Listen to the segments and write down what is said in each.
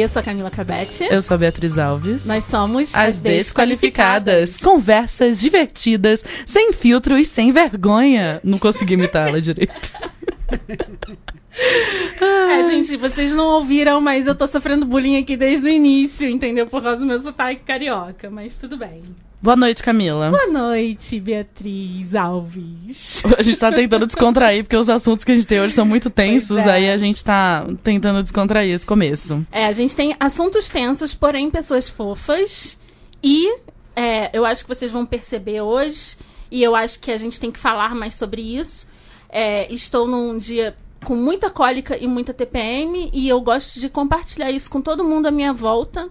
Eu sou a Camila Cabete. Eu sou a Beatriz Alves. Nós somos as, desqualificadas. Conversas divertidas, sem filtro e sem vergonha. Não consegui imitar ela direito. É, gente, vocês não ouviram, mas eu tô sofrendo bullying aqui desde o início, entendeu? Por causa do meu sotaque carioca, mas tudo bem. Boa noite, Camila. Boa noite, Beatriz Alves. A gente tá tentando descontrair, porque os assuntos que a gente tem hoje são muito tensos, é. aí a gente tá tentando descontrair esse começo. É, a gente tem assuntos tensos, porém pessoas fofas. E é, eu acho que vocês vão perceber hoje, e eu acho que a gente tem que falar mais sobre isso. É, estou num dia com muita cólica e muita TPM, e eu gosto de compartilhar isso com todo mundo à minha volta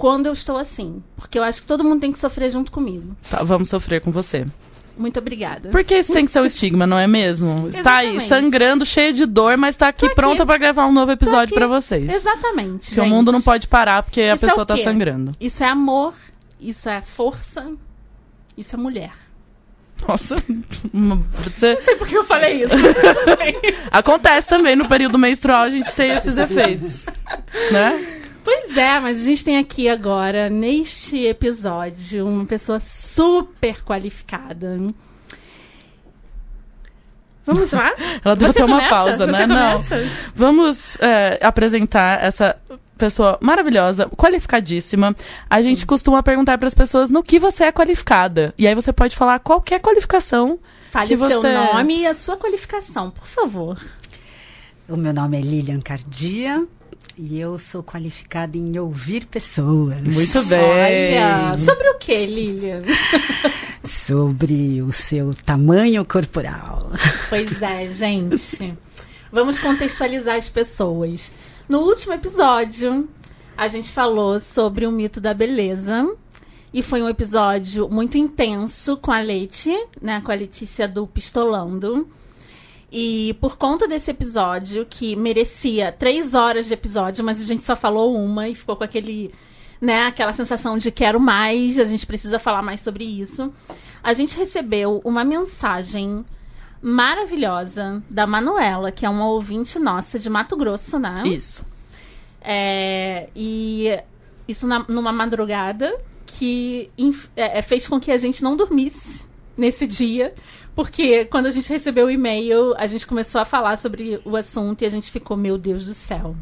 quando eu estou assim. Porque eu acho que todo mundo tem que sofrer junto comigo. Tá, vamos sofrer com você. Muito obrigada. Porque isso tem que ser o estigma, não é mesmo? Está aí sangrando, cheio de dor, mas está aqui, aqui pronta para gravar um novo episódio para vocês. Exatamente. Porque gente. o mundo não pode parar porque isso a pessoa está é sangrando. Isso é amor, isso é força, isso é mulher. Nossa, você... não sei porque eu falei isso. Acontece também no período menstrual a gente tem esses efeitos, né? Pois é, mas a gente tem aqui agora, neste episódio, uma pessoa super qualificada. Vamos lá? Ela deu até uma pausa, né? Não. Vamos é, apresentar essa pessoa maravilhosa, qualificadíssima. A gente costuma perguntar para as pessoas no que você é qualificada. E aí você pode falar qualquer qualificação. Fale o você... seu nome e a sua qualificação, por favor. O meu nome é Lilian Cardia. E eu sou qualificada em ouvir pessoas. Muito bem. Olha, sobre o que, Lilian? sobre o seu tamanho corporal. Pois é, gente. Vamos contextualizar as pessoas. No último episódio, a gente falou sobre o mito da beleza. E foi um episódio muito intenso com a Leite, né? Com a Letícia do Pistolando. E por conta desse episódio, que merecia três horas de episódio, mas a gente só falou uma e ficou com aquele, né, aquela sensação de quero mais, a gente precisa falar mais sobre isso. A gente recebeu uma mensagem maravilhosa da Manuela, que é uma ouvinte nossa de Mato Grosso, né? Isso. É, e isso na, numa madrugada que é, fez com que a gente não dormisse nesse dia. Porque quando a gente recebeu o e-mail, a gente começou a falar sobre o assunto e a gente ficou, meu Deus do céu.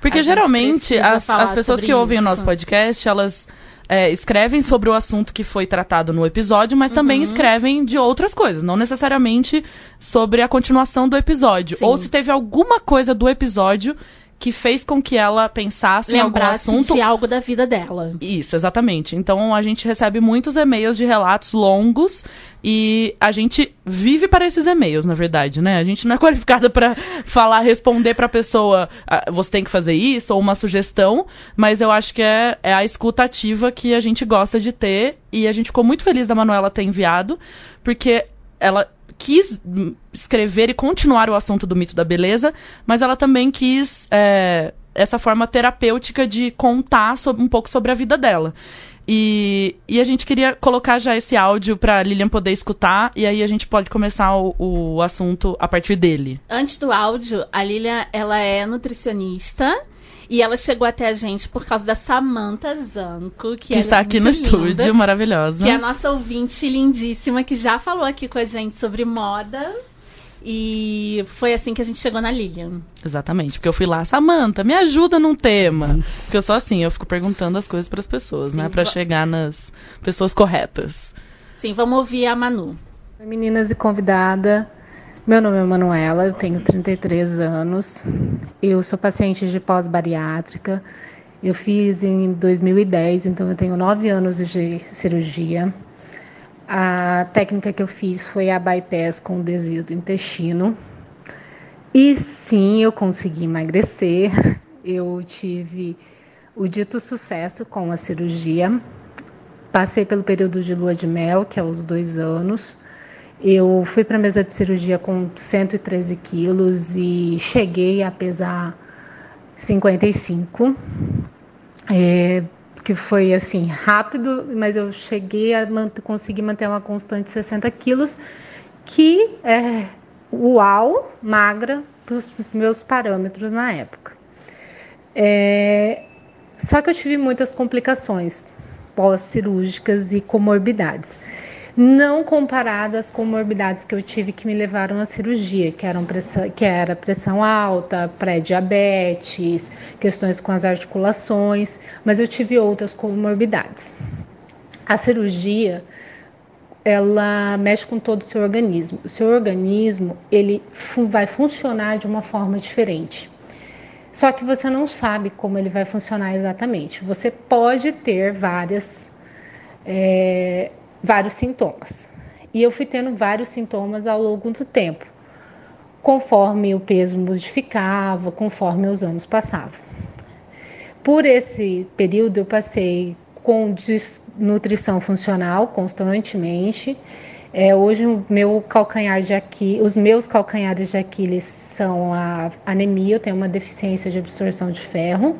Porque a geralmente as, as pessoas que ouvem isso. o nosso podcast, elas é, escrevem sobre o assunto que foi tratado no episódio, mas uhum. também escrevem de outras coisas, não necessariamente sobre a continuação do episódio. Sim. Ou se teve alguma coisa do episódio que fez com que ela pensasse em algum assunto. de algo da vida dela. Isso, exatamente. Então a gente recebe muitos e-mails de relatos longos e a gente vive para esses e-mails, na verdade, né? A gente não é qualificada para falar, responder para a pessoa, ah, você tem que fazer isso ou uma sugestão, mas eu acho que é, é a escuta ativa que a gente gosta de ter e a gente ficou muito feliz da Manuela ter enviado, porque ela quis escrever e continuar o assunto do mito da beleza, mas ela também quis é, essa forma terapêutica de contar sobre, um pouco sobre a vida dela. E, e a gente queria colocar já esse áudio para Lilian poder escutar, e aí a gente pode começar o, o assunto a partir dele. Antes do áudio, a Lilian ela é nutricionista e ela chegou até a gente por causa da Samantha Zanco, que, que é está aqui no linda, estúdio, maravilhosa. Que é a nossa ouvinte lindíssima, que já falou aqui com a gente sobre moda. E foi assim que a gente chegou na Lilian. Exatamente, porque eu fui lá, Samantha, me ajuda num tema. Porque eu sou assim, eu fico perguntando as coisas para as pessoas, Sim, né, para chegar nas pessoas corretas. Sim, vamos ouvir a Manu. Oi, meninas e convidada. Meu nome é Manuela, eu tenho 33 anos. Eu sou paciente de pós-bariátrica. Eu fiz em 2010, então eu tenho 9 anos de cirurgia. A técnica que eu fiz foi a bypass com desvio do intestino. E sim, eu consegui emagrecer. Eu tive o dito sucesso com a cirurgia. Passei pelo período de lua de mel, que é os dois anos. Eu fui para a mesa de cirurgia com 113 quilos e cheguei a pesar 55, é, que foi assim rápido, mas eu cheguei a manter, conseguir manter uma constante de 60 quilos, que é uau, magra para os meus parâmetros na época. É... Só que eu tive muitas complicações pós-cirúrgicas e comorbidades. Não comparadas às comorbidades que eu tive que me levaram à cirurgia, que, eram que era pressão alta, pré-diabetes, questões com as articulações, mas eu tive outras comorbidades. A cirurgia, ela mexe com todo o seu organismo. O seu organismo, ele vai funcionar de uma forma diferente. Só que você não sabe como ele vai funcionar exatamente. Você pode ter várias, é, vários sintomas. E eu fui tendo vários sintomas ao longo do tempo, conforme o peso modificava, conforme os anos passavam. Por esse período, eu passei com nutrição funcional constantemente é, hoje o meu calcanhar de Aquiles, os meus calcanhares de Aquiles são a anemia, eu tenho uma deficiência de absorção de ferro,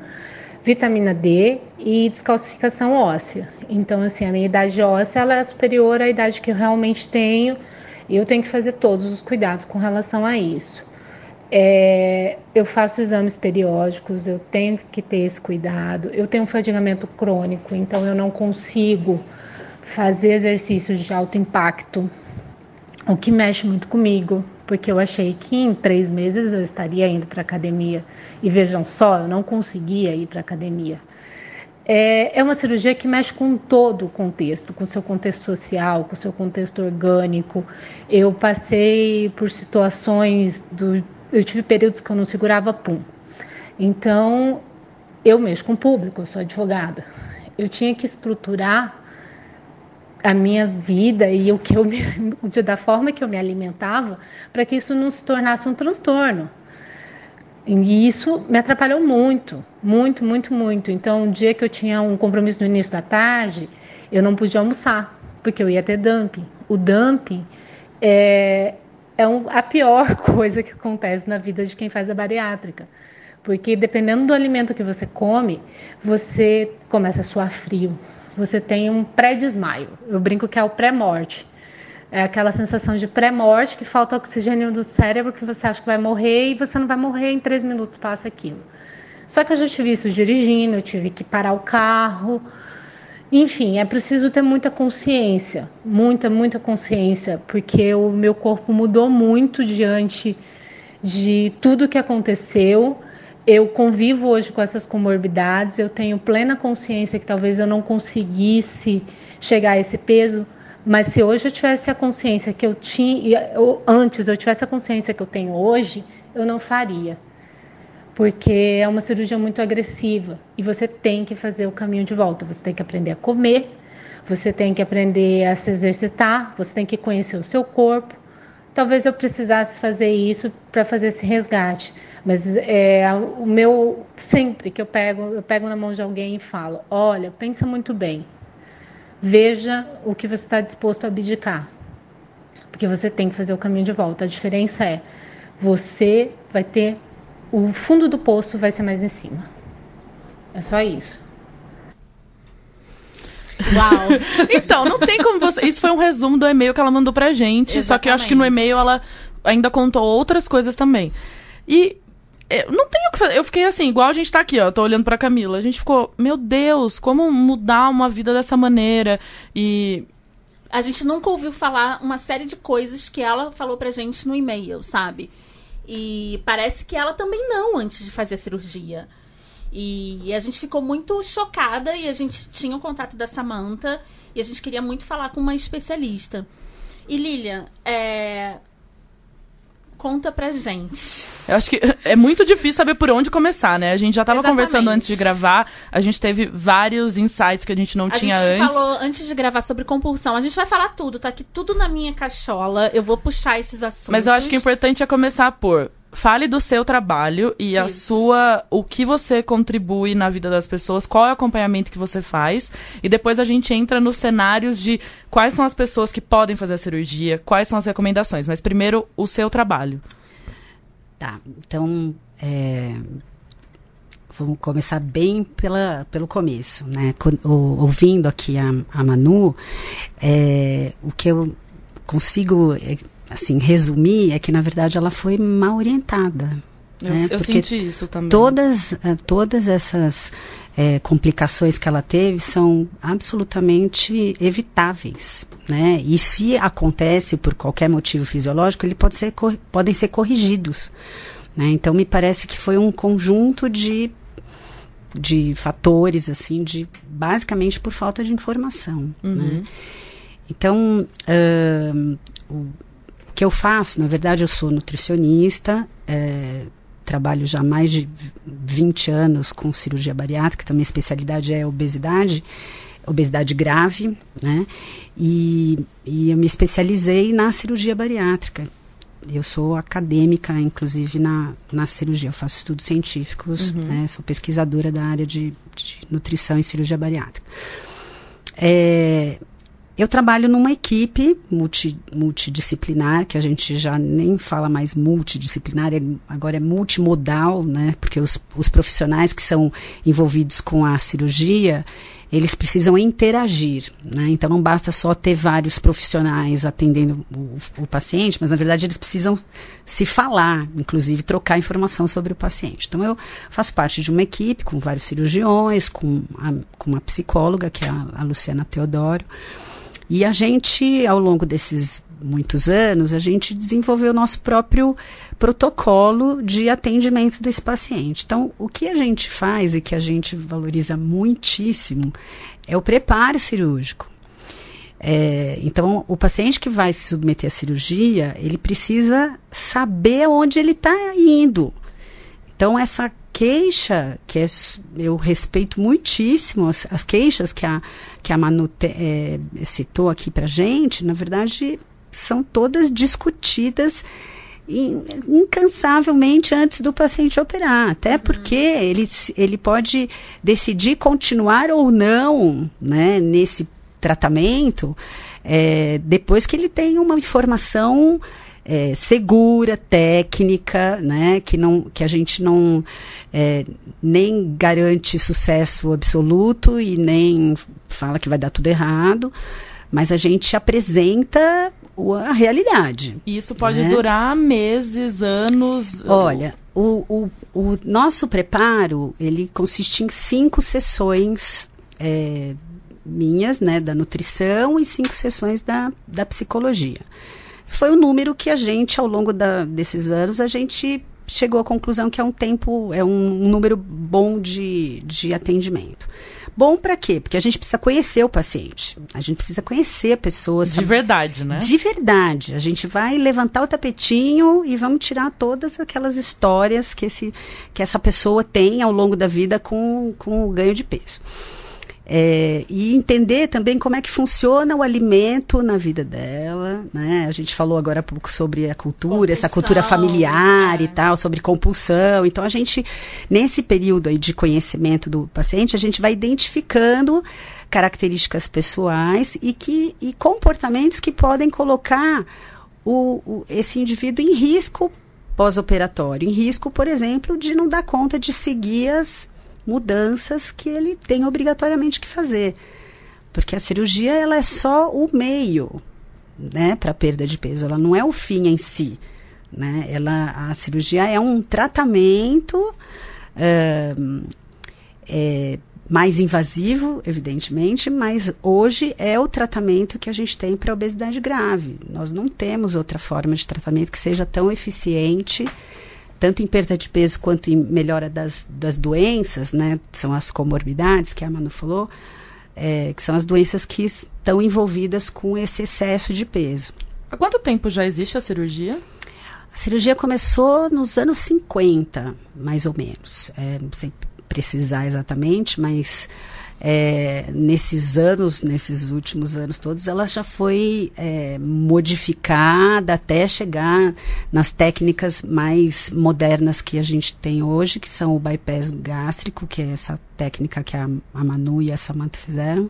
vitamina D e descalcificação óssea. Então, assim, a minha idade óssea ela é superior à idade que eu realmente tenho e eu tenho que fazer todos os cuidados com relação a isso. É, eu faço exames periódicos, eu tenho que ter esse cuidado. Eu tenho um fadigamento crônico, então eu não consigo fazer exercícios de alto impacto, o que mexe muito comigo, porque eu achei que em três meses eu estaria indo para academia e vejam só, eu não conseguia ir para academia. É, é uma cirurgia que mexe com todo o contexto, com seu contexto social, com seu contexto orgânico. Eu passei por situações do, eu tive períodos que eu não segurava pum. Então, eu mexo com o público, eu sou advogada. Eu tinha que estruturar a minha vida e o que eu me, da forma que eu me alimentava para que isso não se tornasse um transtorno. E isso me atrapalhou muito, muito, muito, muito. Então, um dia que eu tinha um compromisso no início da tarde, eu não podia almoçar, porque eu ia ter dumping. O dumping é, é um, a pior coisa que acontece na vida de quem faz a bariátrica. Porque dependendo do alimento que você come, você começa a suar frio, você tem um pré-desmaio. Eu brinco que é o pré-morte. É aquela sensação de pré-morte que falta oxigênio do cérebro que você acha que vai morrer e você não vai morrer em três minutos passa aquilo. Só que eu já tive isso dirigindo, eu tive que parar o carro. Enfim, é preciso ter muita consciência, muita, muita consciência, porque o meu corpo mudou muito diante de tudo que aconteceu eu convivo hoje com essas comorbidades, eu tenho plena consciência que talvez eu não conseguisse chegar a esse peso, mas se hoje eu tivesse a consciência que eu tinha, eu, antes eu tivesse a consciência que eu tenho hoje, eu não faria. Porque é uma cirurgia muito agressiva e você tem que fazer o caminho de volta. Você tem que aprender a comer, você tem que aprender a se exercitar, você tem que conhecer o seu corpo. Talvez eu precisasse fazer isso para fazer esse resgate. Mas é, o meu sempre que eu pego, eu pego na mão de alguém e falo: olha, pensa muito bem, veja o que você está disposto a abdicar, porque você tem que fazer o caminho de volta. A diferença é você vai ter o fundo do poço vai ser mais em cima. É só isso. Uau! então, não tem como você. Isso foi um resumo do e-mail que ela mandou pra gente. Exatamente. Só que eu acho que no e-mail ela ainda contou outras coisas também. E eu não tenho o que fazer. Eu fiquei assim, igual a gente tá aqui, ó. Tô olhando pra Camila. A gente ficou, meu Deus, como mudar uma vida dessa maneira? E. A gente nunca ouviu falar uma série de coisas que ela falou pra gente no e-mail, sabe? E parece que ela também não, antes de fazer a cirurgia. E a gente ficou muito chocada e a gente tinha o contato da Samantha e a gente queria muito falar com uma especialista. E Lilian, é, Conta pra gente. Eu acho que é muito difícil saber por onde começar, né? A gente já tava Exatamente. conversando antes de gravar, a gente teve vários insights que a gente não a tinha antes. A gente falou antes de gravar sobre compulsão. A gente vai falar tudo, tá aqui tudo na minha cachola. Eu vou puxar esses assuntos. Mas eu acho que o importante é começar por fale do seu trabalho e Isso. a sua o que você contribui na vida das pessoas, qual é o acompanhamento que você faz e depois a gente entra nos cenários de quais são as pessoas que podem fazer a cirurgia, quais são as recomendações, mas primeiro o seu trabalho. Tá, então é, vamos começar bem pela, pelo começo, né? ouvindo aqui a, a Manu, é, o que eu consigo é, assim, resumir, é que na verdade ela foi mal orientada. Eu, né? eu senti isso também. todas, eh, todas essas eh, complicações que ela teve são absolutamente evitáveis. Né? E se acontece por qualquer motivo fisiológico, ele pode ser, podem ser corrigidos. Né? Então, me parece que foi um conjunto de, de fatores, assim, de basicamente por falta de informação. Né? Então, ahn, o que eu faço, na verdade, eu sou nutricionista, eh, trabalho já há mais de 20 anos com cirurgia bariátrica, então minha especialidade é obesidade, obesidade grave, né? E, e eu me especializei na cirurgia bariátrica. Eu sou acadêmica, inclusive, na, na cirurgia. Eu faço estudos científicos, né? Sou pesquisadora da área de, de nutrição e cirurgia bariátrica. É, eu trabalho numa equipe multi, multidisciplinar, que a gente já nem fala mais multidisciplinar, é- agora é multimodal, né? Porque os, os profissionais que são envolvidos com a cirurgia, eles precisam interagir, né? Então não basta só ter vários profissionais atendendo o, o paciente, mas na verdade eles precisam se falar, inclusive trocar informação sobre o paciente. Então eu faço parte de uma equipe com vários cirurgiões, com, a, com uma psicóloga, que é a, a Luciana Teodoro, e a gente, ao longo desses muitos anos, a gente desenvolveu o nosso próprio protocolo de atendimento desse paciente. Então, o que a gente faz e que a gente valoriza muitíssimo é o preparo cirúrgico. É, então, o paciente que vai se submeter à cirurgia, ele precisa saber onde ele está indo. Então, essa queixa, que é, eu respeito muitíssimo as, as queixas que a, que a Manu te- eh, citou aqui para gente, na verdade, são todas discutidas in- incansavelmente antes do paciente operar. Até porque ele, ele pode decidir continuar ou não né, nesse tratamento eh, depois que ele tem uma informação é, segura, técnica, né, que, não, que a gente não é, nem garante sucesso absoluto e nem fala que vai dar tudo errado, mas a gente apresenta a realidade. E isso pode né? durar meses, anos. Olha, o, o, o nosso preparo, ele consiste em cinco sessões é, minhas, né, da nutrição e cinco sessões da, da psicologia. Foi o número que a gente, ao longo da, desses anos, a gente chegou à conclusão que é um tempo, é um, número bom de, de atendimento. Bom para quê? Porque a gente precisa conhecer o paciente. A gente precisa conhecer a pessoa. De saber- verdade, né? de verdade. A gente vai levantar o tapetinho e vamos tirar todas aquelas histórias que, esse, que essa pessoa tem ao longo da vida com, com o ganho de peso. É, e entender também como é que funciona o alimento na vida dela, né? A gente falou agora há pouco sobre a cultura, essa cultura Compulsão, familiar é. e tal, sobre compulsão. Então a gente, nesse período aí de conhecimento do paciente, a gente vai identificando características pessoais e que e comportamentos que podem colocar o, o- esse indivíduo em risco pós-operatório, em risco, por exemplo, de não dar conta de seguir as mudanças que ele tem obrigatoriamente que fazer. Porque a cirurgia ela é só o meio, né, para perda de peso, ela não é o fim em si, né? Ela a cirurgia é um tratamento é, mais invasivo, evidentemente, mas hoje é o tratamento que a gente tem para obesidade grave. Nós não temos outra forma de tratamento que seja tão eficiente, tanto em perda de peso quanto em melhora das, das doenças, né? São as comorbidades que a Manu falou, é, que são as doenças que estão envolvidas com esse excesso de peso. Há quanto tempo já existe a cirurgia? A cirurgia começou nos anos 50, mais ou menos. É, não sei precisar exatamente, mas é, nesses anos, nesses últimos anos todos, ela já foi é, modificada até chegar nas técnicas mais modernas que a gente tem hoje, que são o bypass gástrico, que é essa técnica que a, a Manu e a Samantha fizeram.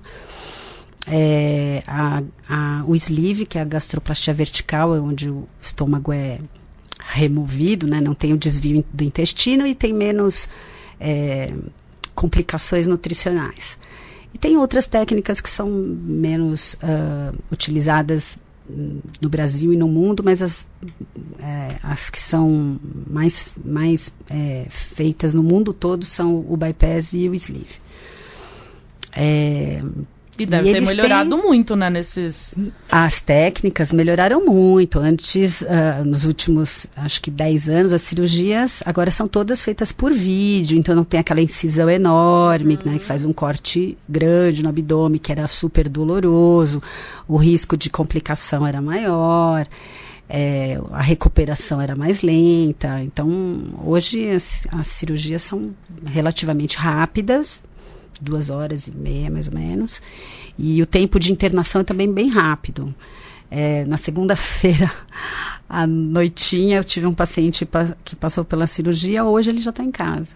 É, a, a, o sleeve, que é a gastroplastia vertical, é onde o estômago é removido, né? não tem o desvio do intestino e tem menos é, complicações nutricionais. E tem outras técnicas que são menos uh, utilizadas no Brasil e no mundo, mas as, é, as que são mais, mais é, feitas no mundo todo são o bypass e o sleeve. É, e deve e ter melhorado têm... muito, né, nesses... As técnicas melhoraram muito. Antes, uh, nos últimos, acho que 10 anos, as cirurgias agora são todas feitas por vídeo, então não tem aquela incisão enorme, uhum. né, que faz um corte grande no abdômen, que era super doloroso, o risco de complicação era maior. É, a recuperação era mais lenta. Então, hoje as, as cirurgias são relativamente rápidas, duas horas e meia, mais ou menos. E o tempo de internação é também bem rápido. É, na segunda-feira, à noitinha, eu tive um paciente pa que passou pela cirurgia, hoje ele já está em casa.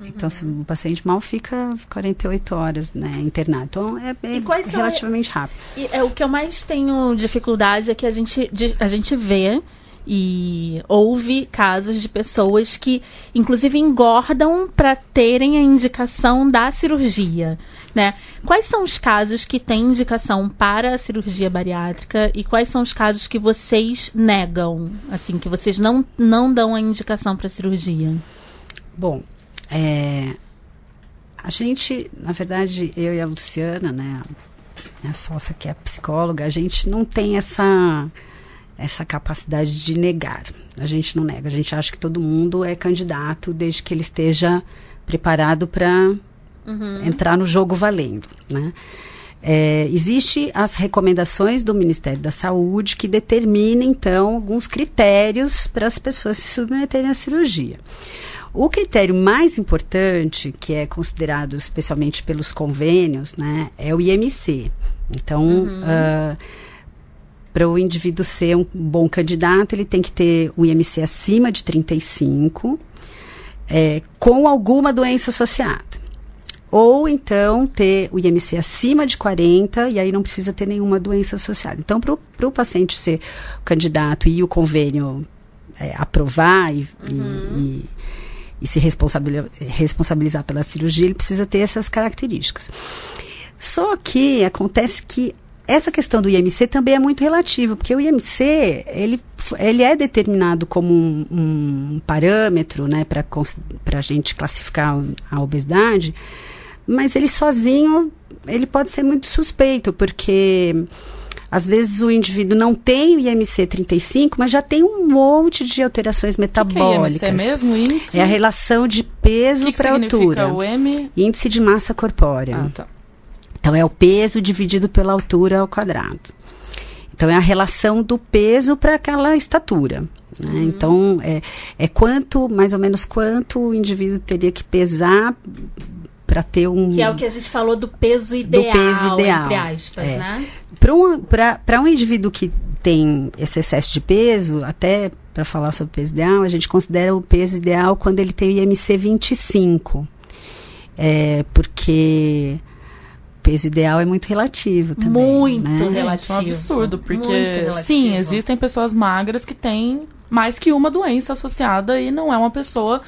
Uhum. Então, se o paciente mal fica 48 horas né, internado. Então, é, é relativamente rápido. E, é, o que eu mais tenho dificuldade é que a gente, de, a gente vê e houve casos de pessoas que, inclusive, engordam para terem a indicação da cirurgia. Né? Quais são os casos que têm indicação para a cirurgia bariátrica e quais são os casos que vocês negam, assim, que vocês não, não dão a indicação para a cirurgia? Bom, é, a gente, na verdade, eu e a Luciana, né, a sócia que é psicóloga, a gente não tem essa essa capacidade de negar. A gente não nega, a gente acha que todo mundo é candidato desde que ele esteja preparado para uhum. entrar no jogo valendo, né? É, Existem as recomendações do Ministério da Saúde que determinam, então, alguns critérios para as pessoas se submeterem à cirurgia. O critério mais importante, que é considerado especialmente pelos convênios, né, é o IMC. Então, uhum. uh, para o indivíduo ser um bom candidato, ele tem que ter o IMC acima de 35, é, com alguma doença associada. Ou então ter o IMC acima de 40 e aí não precisa ter nenhuma doença associada. Então, para o paciente ser candidato e o convênio é, aprovar e, uhum. e, e, se responsabilizar, responsabilizar pela cirurgia, ele precisa ter essas características. Só que acontece que essa questão do IMC também é muito relativa, porque o IMC ele, ele é determinado como um, um parâmetro né, para a gente classificar a obesidade, mas ele sozinho ele pode ser muito suspeito, porque às vezes o indivíduo não tem o IMC 35, mas já tem um monte de alterações metabólicas. Que que é IMC mesmo? Índice? É a relação de peso para altura. O M? Índice de massa corpórea. Ah, tá. Então, é o peso dividido pela altura ao quadrado. Então, é a relação do peso para aquela estatura. Né? Uhum. Então, é, é quanto, mais ou menos, quanto o indivíduo teria que pesar para ter um. Que é o que a gente falou do peso ideal. Do peso ideal. Entre aspas, é. né? Para um, um indivíduo que tem esse excesso de peso, até para falar sobre o peso ideal, a gente considera o peso ideal quando ele tem o IMC 25. É, porque peso ideal é muito relativo também. Muito né? relativo. É um absurdo, porque sim, existem pessoas magras que têm mais que uma doença associada e não é uma pessoa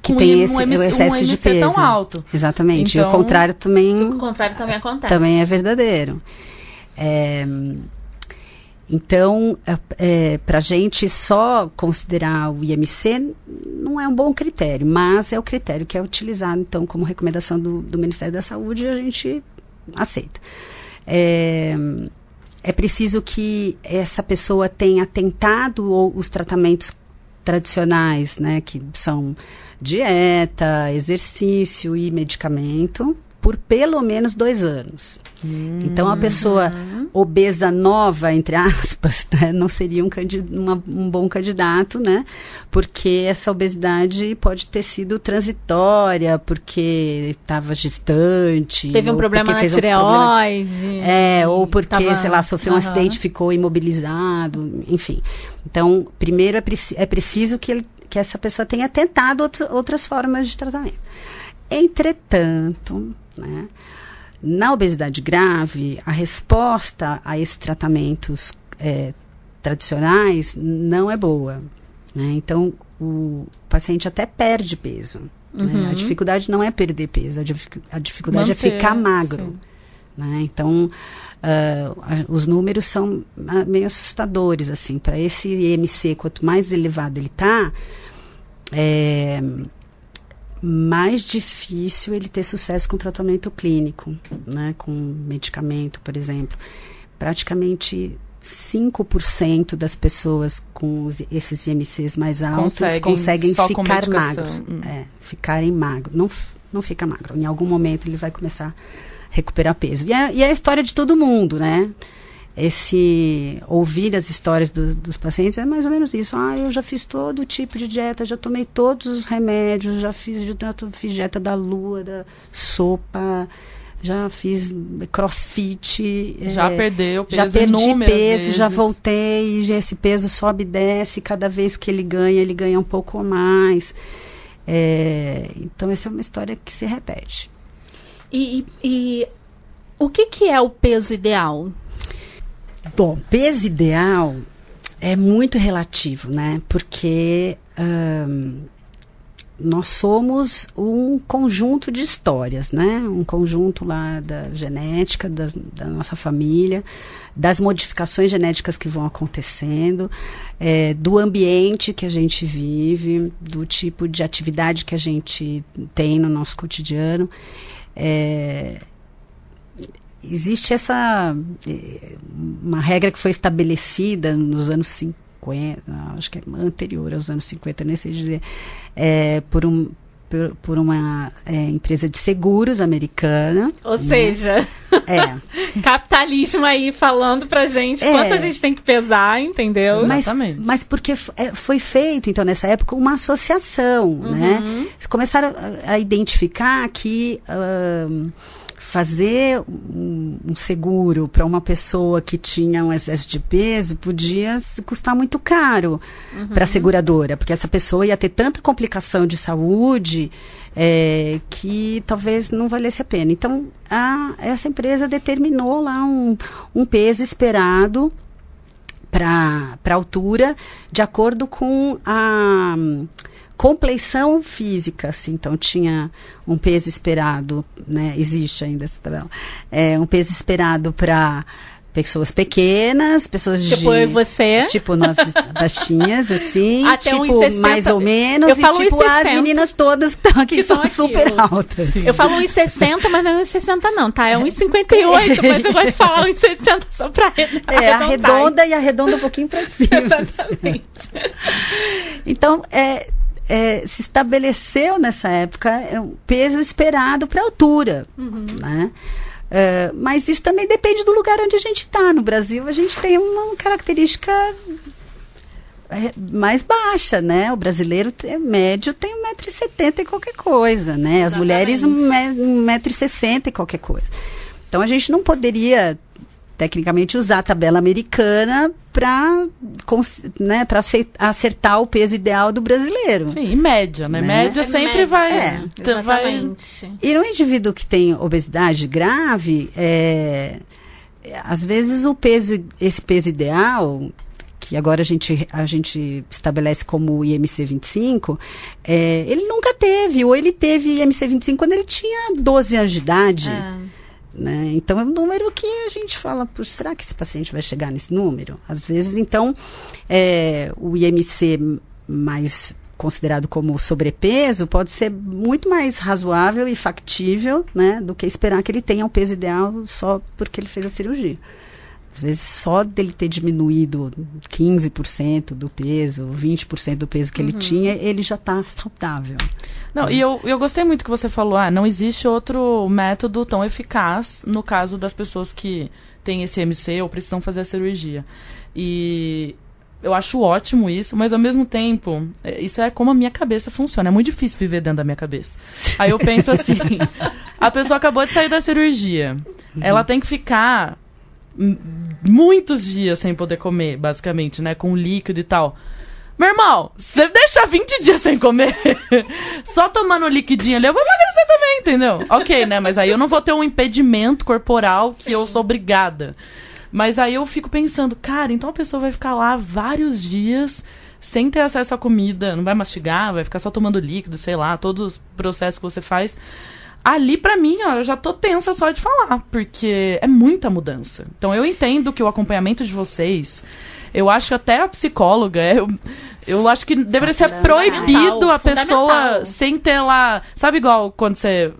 que tem esse, um MC, o excesso um de peso tão alto. Exatamente. Então, e o contrário também. O contrário também acontece. Também é verdadeiro. É, então, é, é para a gente só considerar o IMC não é um bom critério, mas é o critério que é utilizado, então, como recomendação do, do Ministério da Saúde, a gente aceita. É, é preciso que essa pessoa tenha tentado os tratamentos tradicionais, né, que são dieta, exercício e medicamento, por pelo menos dois anos. Hum, então, a pessoa obesa nova, entre aspas, né, não seria um, uma, um, bom candidato, né? Porque essa obesidade pode ter sido transitória, porque estava gestante. Teve um problema na tireoide. Um é, ou porque, tava, sei lá, sofreu uhum. um acidente, ficou imobilizado, enfim. Então, primeiro é, preci é preciso que, ele, que essa pessoa tenha tentado outras formas de tratamento. Entretanto, né? Na obesidade grave, a resposta a esses tratamentos é, tradicionais não é boa. Né? Então, o paciente até perde peso. Uhum. Né? A uhum. dificuldade não é perder peso, a, dific a dificuldade é Manter, é ficar magro. Né? Então, uh, os números são uh, meio assustadores. assim Para esse IMC, quanto mais elevado ele está, é, mais difícil ele ter sucesso com tratamento clínico, né? com medicamento, por exemplo. Praticamente 5% das pessoas com os, esses IMCs mais altos conseguem, conseguem ficar magros. Hum. É, ficarem magros. Não, não fica magro. Em algum momento ele vai começar a recuperar peso. E é, e é a história de todo mundo, né? Esse ouvir as histórias do, dos pacientes é mais ou menos isso. Ah, eu já fiz todo tipo de dieta, já tomei todos os remédios, já fiz, já fiz dieta da lua, da sopa, já fiz crossfit. Já é, perdeu peso Já perdi peso, vezes. já voltei, já esse peso sobe e desce, cada vez que ele ganha, ele ganha um pouco mais. É, então, essa é uma história que se repete. E, e, e o que, que é o peso ideal? Bom, peso ideal é muito relativo, né? Porque nós somos um conjunto de histórias, né? Um conjunto lá da genética da, da nossa família, das modificações genéticas que vão acontecendo, é, do ambiente que a gente vive, do tipo de atividade que a gente tem no nosso cotidiano. É, existe essa eh, uma regra que foi estabelecida nos anos 50, acho que é anterior aos anos 50, nem sei dizer, é, por um por, por uma é, empresa de seguros americana. Ou né? seja, é. capitalismo aí falando pra gente é. quanto a gente tem que pesar, entendeu? Mas, Exatamente. Mas porque é, foi feito, então, nessa época, uma associação, né? uhum. né? Começaram a, a identificar que. Uh, fazer um, um seguro para uma pessoa que tinha um excesso de peso podia custar muito caro uhum. para a seguradora, porque essa pessoa ia ter tanta complicação de saúde é, que talvez não valesse a pena. Então, a, essa empresa determinou lá um, um peso esperado para a altura, de acordo com a compleição física, assim, então tinha um peso esperado, né, existe ainda essa tabela, é, um peso esperado para pessoas pequenas, pessoas tipo de... Tipo eu e você. Tipo nós baixinhas, assim. Até tipo mais ou menos. Eu falo e tipo as meninas todas que estão aqui que são super altas. Sim. Eu falo 1,60, mas não é 1,60 não, tá? É 1,58, mas eu gosto de falar 1,60 só pra É, arredonda e arredonda um pouquinho pra cima. Exatamente. então, é é, se estabeleceu nessa época é um peso esperado para a altura. Uhum. Né? Uh, mas isso também depende do lugar onde a gente está. No Brasil, a gente tem uma característica é, mais baixa, né? O brasileiro tem, médio tem 1,70m e qualquer coisa, né? As Exatamente. mulheres 1,60m e qualquer coisa. Então, a gente não poderia tecnicamente usar a tabela americana para né, acertar o peso ideal do brasileiro. Sim, média, né? né? Média é sempre média. vai, é. Então vai. E no indivíduo que tem obesidade grave, é, às vezes o peso, esse peso ideal que agora a gente, a gente estabelece como IMC 25, é, ele nunca teve, ou ele teve IMC 25 quando ele tinha 12 anos de idade. É. Né? Então é um número que a gente fala, será que esse paciente vai chegar nesse número? Às vezes, então, é, o IMC mais considerado como sobrepeso pode ser muito mais razoável e factível né, do que esperar que ele tenha um peso ideal só porque ele fez a cirurgia. Às vezes, só dele ter diminuído 15% do peso, 20% do peso que uhum. ele tinha, ele já está saudável. Não, e eu, eu gostei muito que você falou, ah, não existe outro método tão eficaz no caso das pessoas que têm esse MC ou precisam fazer a cirurgia. E eu acho ótimo isso, mas ao mesmo tempo, é, isso é como a minha cabeça funciona. É muito difícil viver dentro da minha cabeça. Aí eu penso assim: a pessoa acabou de sair da cirurgia. Uhum. Ela tem que ficar muitos dias sem poder comer, basicamente, né? Com líquido e tal. Meu irmão, você deixa 20 dias sem comer, só tomando liquidinho ali, eu vou emagrecer também, entendeu? Ok, né? Mas aí eu não vou ter um impedimento corporal que Sim. eu sou obrigada. Mas aí eu fico pensando, cara, então a pessoa vai ficar lá vários dias sem ter acesso à comida, não vai mastigar, vai ficar só tomando líquido, sei lá, todos os processos que você faz. Ali pra mim, ó, eu já tô tensa só de falar, porque é muita mudança. Então eu entendo que o acompanhamento de vocês, eu acho que até a psicóloga, eu, eu acho que deveria ser proibido a pessoa sem ter lá. Sabe igual quando você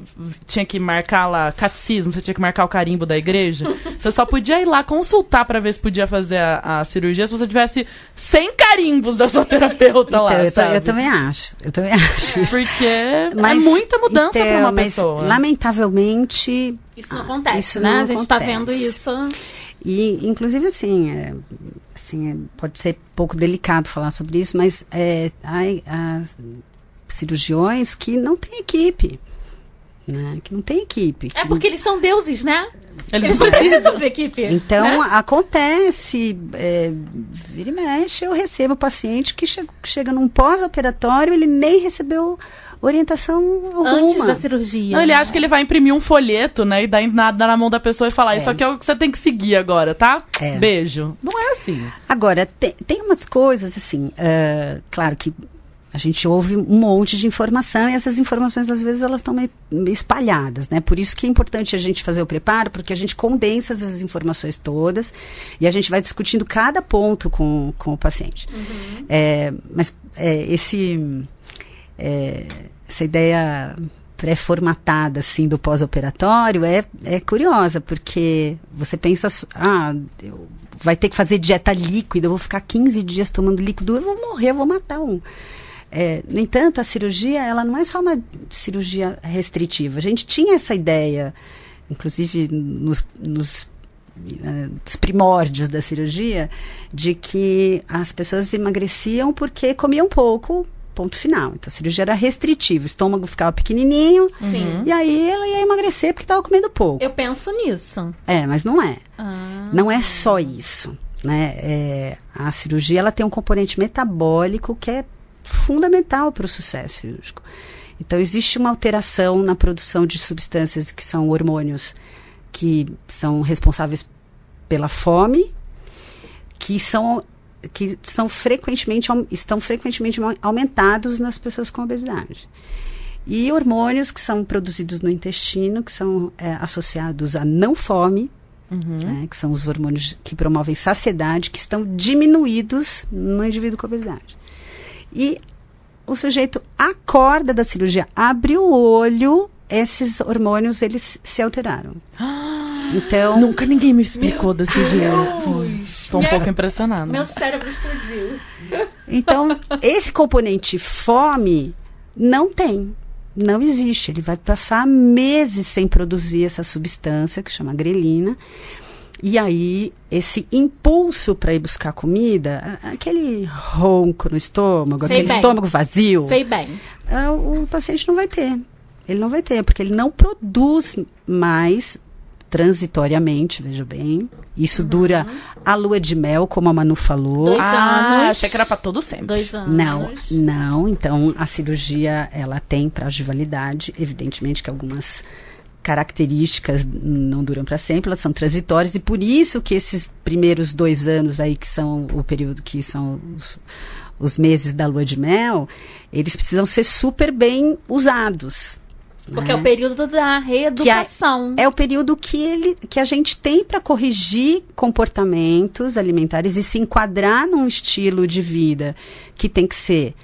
tinha que marcar lá catecismo, você tinha que marcar o carimbo da igreja? Você só podia ir lá consultar pra ver se podia fazer a, a cirurgia se você tivesse 100 carimbos da sua terapeuta lá. Então, eu, ta- sabe? eu também acho. Eu também acho isso. Porque é Mas, muita mudança então, pra uma mas, pessoa. Lamentavelmente, Isso não acontece, Isso né? não a gente tá acontece. vendo isso. E, inclusive, assim, é, assim é- pode ser pouco delicado falar sobre isso, mas é, há, há cirurgiões que não têm equipe. Né? Que não tem equipe. É que- porque eles são deuses, né? Eles precisam de equipe. Então, né? acontece, é, vira e mexe, eu recebo paciente que chega, chega num pós-operatório, ele nem recebeu orientação alguma. Antes da cirurgia. Não, ele acha que ele vai imprimir um folheto, né? E dar em- na, dar na mão da pessoa e falar: Isso aqui é o que você tem que seguir agora, tá? É. Beijo. Não é assim. Agora, te- tem umas coisas assim, ah, claro que a gente ouve um monte de informação e essas informações às vezes elas estão meio, espalhadas, né? Por isso que é importante a gente fazer o preparo, porque a gente condensa essas informações todas e a gente vai discutindo cada ponto com, com o paciente. É, mas é, esse, é, essa ideia pré-formatada assim do pós-operatório é, é curiosa, porque você pensa, ah, eu, vai ter que fazer dieta líquida, eu vou ficar 15 dias tomando líquido, eu vou morrer, eu vou matar um. É, no entanto, a cirurgia, ela não é só uma cirurgia restritiva. A gente tinha essa ideia, inclusive nos, nos eh, dos primórdios da cirurgia, de que as pessoas emagreciam porque comiam pouco, ponto final. Então, a cirurgia era restritiva, o estômago ficava pequenininho, Sim. e aí ela ia emagrecer porque estava comendo pouco. Eu penso nisso. É, mas não é. Ah. Não é só isso. Né? É, a cirurgia ela tem um componente metabólico que é fundamental para o sucesso cirúrgico. Então, existe uma alteração na produção de substâncias que são hormônios que são responsáveis pela fome, que são, que são frequentemente, estão frequentemente au- aumentados nas pessoas com obesidade. E hormônios que são produzidos no intestino, que são é, associados à não fome, né, que são os hormônios que promovem saciedade, que estão diminuídos no indivíduo com obesidade. E o sujeito acorda da cirurgia, abre o olho, esses hormônios eles se alteraram. Então, Nunca ninguém me explicou desse jeito. Estou um pouco impressionada. Meu cérebro explodiu. então esse componente fome não tem. Não existe. Ele vai passar meses sem produzir essa substância que chama grelina. E aí, esse impulso para ir buscar comida, aquele ronco no estômago, Sei aquele bem. estômago vazio, Sei bem. ah, o paciente não vai ter. Ele não vai ter, porque ele não produz mais transitoriamente, veja bem. Isso dura a lua de mel, como a Manu falou. Dois ah, anos. achei que era pra todo sempre. Dois anos. Não, não. Então, a cirurgia, ela tem prazo de validade. Evidentemente que algumas características não duram para sempre, elas são transitórias. E por isso que esses primeiros dois anos aí, que são o período que são os, os meses da lua de mel, eles precisam ser super bem usados. Porque né? é o período da reeducação. É o período que, ele, que a gente tem para corrigir comportamentos alimentares e se enquadrar num estilo de vida que tem que ser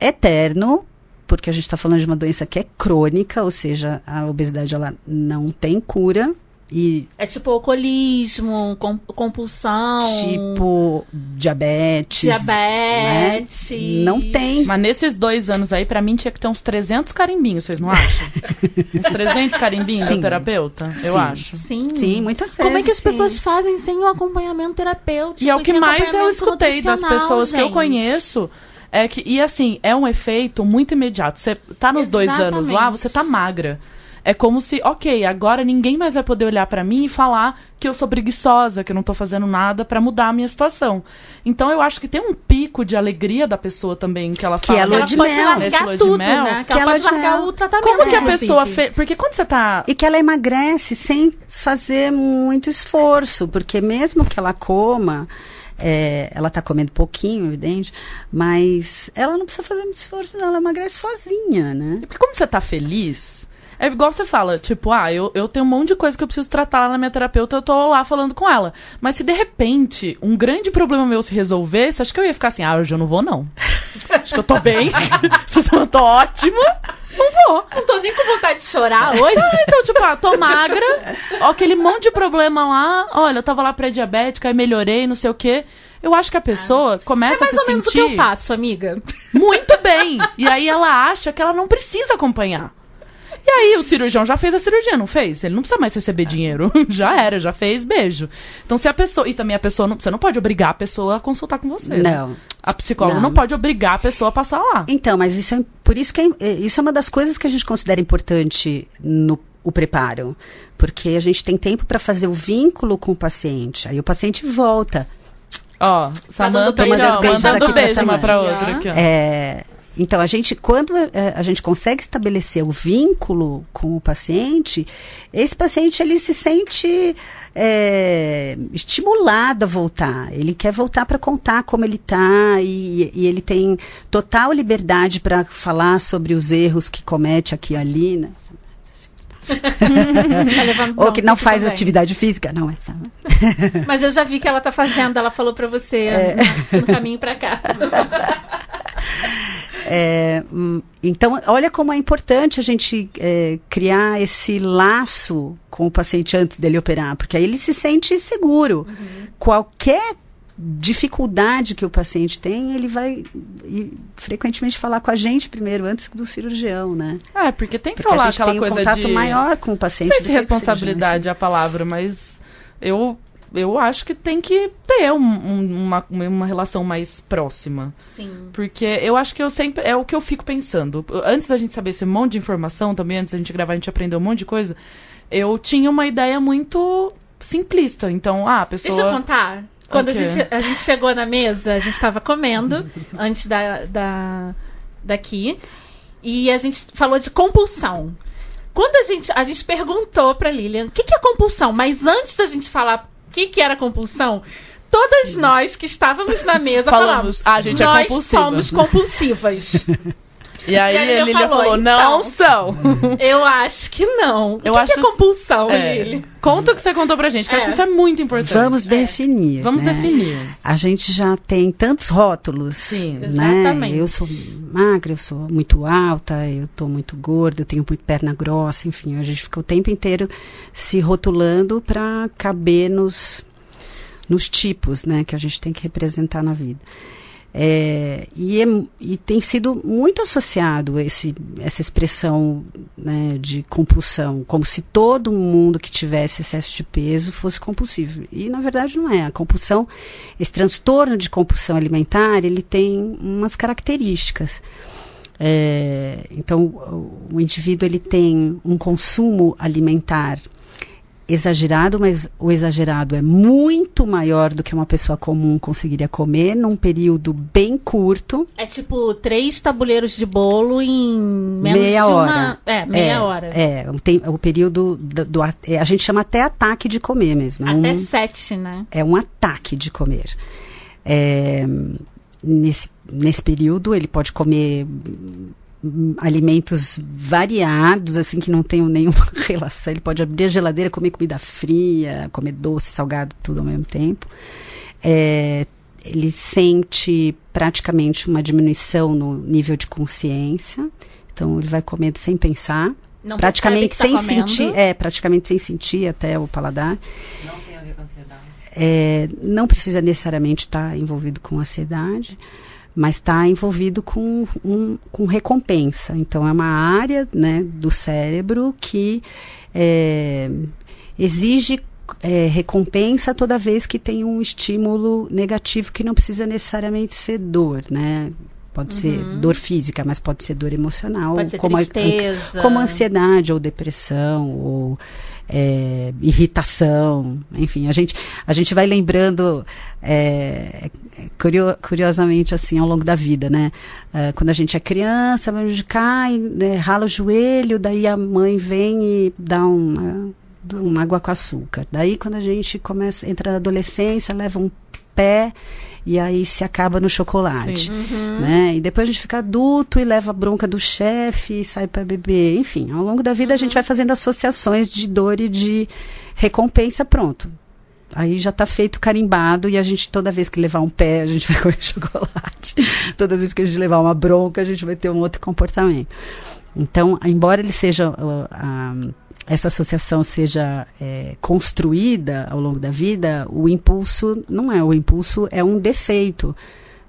eterno, porque a gente está falando de uma doença que é crônica, ou seja, a obesidade ela não tem cura. E É tipo alcoolismo, com- compulsão. tipo diabetes. Diabetes. né? Não tem. Mas nesses dois anos aí, pra mim, tinha que ter uns 300 carimbinhos, vocês não acham? uns 300 carimbinhos Sim. do terapeuta, eu Sim. acho. Sim. Sim, muitas vezes. Como é que as sim. pessoas fazem sem o acompanhamento terapêutico? E é o que mais eu escutei das pessoas que eu gente? conheço. É que, e assim, é um efeito muito imediato. Você tá nos dois anos lá, Exatamente. você tá magra. É como se, ok, agora ninguém mais vai poder olhar pra mim e falar que eu sou preguiçosa, que eu não tô fazendo nada pra mudar a minha situação. Então eu acho que tem um pico de alegria da pessoa também que ela Que fala. é a lua Ela de mel. Nesse lua de tudo, mel, né? Que que ela é pode de largar o tratamento. Como que a inclusive. pessoa fez? Porque quando você tá. E que ela emagrece sem fazer muito esforço, porque mesmo que ela coma, é, ela está comendo pouquinho, evidente, mas ela não precisa fazer muito esforço, não, ela emagrece sozinha, né? Porque como você tá feliz, É igual você fala, tipo, ah, eu, eu tenho um monte de coisa que eu preciso tratar lá na minha terapeuta, eu tô lá falando com ela. Mas se de repente um grande problema meu se resolvesse, acho que eu ia ficar assim, ah, hoje eu não vou, não. acho que eu tô bem. Vocês eu tô ótima. Não vou. Não tô nem com vontade de chorar hoje. Então, tipo, ah, tô magra, ó, aquele monte de problema lá, olha, eu tava lá pré-diabética, aí melhorei, não sei o quê. Eu acho que a pessoa É começa mais a ou se menos o sentir que eu faço, amiga. muito bem. E aí ela acha que ela não precisa acompanhar. E aí o cirurgião já fez a cirurgia, não fez? Ele não precisa mais receber dinheiro. já era, já fez, beijo. Então se a pessoa. E também a pessoa. Não, você não pode obrigar a pessoa a consultar com você. né? Não. A psicóloga Não. não. pode obrigar a pessoa a passar lá. Então, mas isso é por isso que é, é- isso é uma das coisas que a gente considera importante no o preparo, porque a gente tem tempo para fazer o vínculo com o paciente. Aí o paciente volta. Ó, Samanta dando aí, beijos ó, aqui pra mandando beijo uma Samanta. pra outra aqui, ó. É, então a gente quando é, a gente consegue estabelecer o vínculo com o paciente, esse paciente ele se sente é, estimulado a voltar. Ele quer voltar para contar como ele tá e, e ele tem total liberdade para falar sobre os erros que comete aqui e ali, né? Tá Ou que não faz também. atividade física, não é? Mas eu já vi que ela tá fazendo, ela falou pra você É. no, no caminho pra cá. É, hum, então, olha como é importante a gente é, criar esse laço com o paciente antes dele operar, porque aí ele se sente seguro. Qualquer dificuldade que o paciente tem, ele vai e, frequentemente falar com a gente primeiro, antes do cirurgião, né? É, porque tem que Porque a rolar gente aquela tem um coisa contato de... maior com o Não paciente. sei do se responsabilidade é a palavra, mas eu, eu acho que tem que ter um- um- uma, uma relação mais próxima. Sim. Porque eu acho que eu sempre. É o que eu fico pensando. Antes da gente saber esse monte de informação, também, antes da gente gravar, a gente aprendeu um monte de coisa. Eu tinha uma ideia muito simplista. Então, ah, a pessoa. Deixa eu contar. Quando a, Ok. gente, a gente chegou na mesa, a gente tava comendo antes da, da, daqui. E a gente falou de compulsão. Quando a gente, a gente perguntou pra Lilian o que, que é compulsão, mas antes da gente falar que, que era compulsão, todas nós que estávamos na mesa Falamos, falamos, "Ah, a gente é nós compulsiva." somos compulsivas. E aí, E aí a ele Lilia falou, falou: então. não são. Eu acho que não. O Eu que, acho que é compulsão, É. Lili? Conta o que você contou pra gente, que eu É. acho que isso é muito importante. Vamos definir. Vamos né? definir. A gente já tem tantos rótulos. Sim. né? Exatamente. Eu sou magra, eu sou muito alta, eu tô muito gorda, eu tenho muito perna grossa, enfim, a gente fica o tempo inteiro se rotulando para caber nos, nos tipos, né, que a gente tem que representar na vida. É, e, é- e tem sido muito associado esse, essa expressão né, de compulsão, como se todo mundo que tivesse excesso de peso fosse compulsivo. E na verdade não é. A compulsão, esse transtorno de compulsão alimentar, ele tem umas características. É, então, o, indivíduo ele tem um consumo alimentar exagerado, mas o exagerado é muito maior do que uma pessoa comum conseguiria comer num período bem curto. É tipo três tabuleiros de bolo em menos meia de uma. hora. É, meia hora. É, o tem- o período do, do a- é, a gente chama até ataque de comer mesmo. É Até um- sete, né? é um ataque de comer. É, nesse, nesse período, ele pode comer alimentos variados, assim, que não tenham nenhuma relação. Ele pode abrir a geladeira, comer comida fria, comer doce, salgado, tudo ao mesmo tempo. É, ele sente praticamente uma diminuição no nível de consciência. Então, ele vai comendo sem pensar. Não praticamente percebe sem tá sentir. É, praticamente sem sentir até o paladar. Não tem a ver com ansiedade. É, não precisa necessariamente estar envolvido com ansiedade, mas está envolvido com, um, com recompensa. Então, é uma área né, do cérebro que é, exige é, recompensa toda vez que tem um estímulo negativo que não precisa necessariamente ser dor, né? Pode ser dor física, mas pode ser dor emocional, Uhum. Pode ser como, tristeza. como ansiedade ou depressão ou é, irritação, enfim, a gente a gente vai lembrando é, curio- curiosamente assim ao longo da vida, né? É, quando a gente é criança, cai, né, rala o joelho, daí a mãe vem e dá uma, uma água com açúcar. Daí quando a gente começa entra na adolescência, leva um pé e aí se acaba no chocolate. Né? E depois a gente fica adulto e leva a bronca do chefe e sai para beber. Enfim, ao longo da vida a gente vai fazendo associações de dor e de recompensa, pronto. Aí já está feito carimbado e a gente, toda vez que levar um pé, a gente vai comer chocolate. toda vez que a gente levar uma bronca, a gente vai ter um outro comportamento. Então, embora ele seja. Uh, uh, essa associação seja é, construída ao longo da vida, o impulso não é. O impulso é um defeito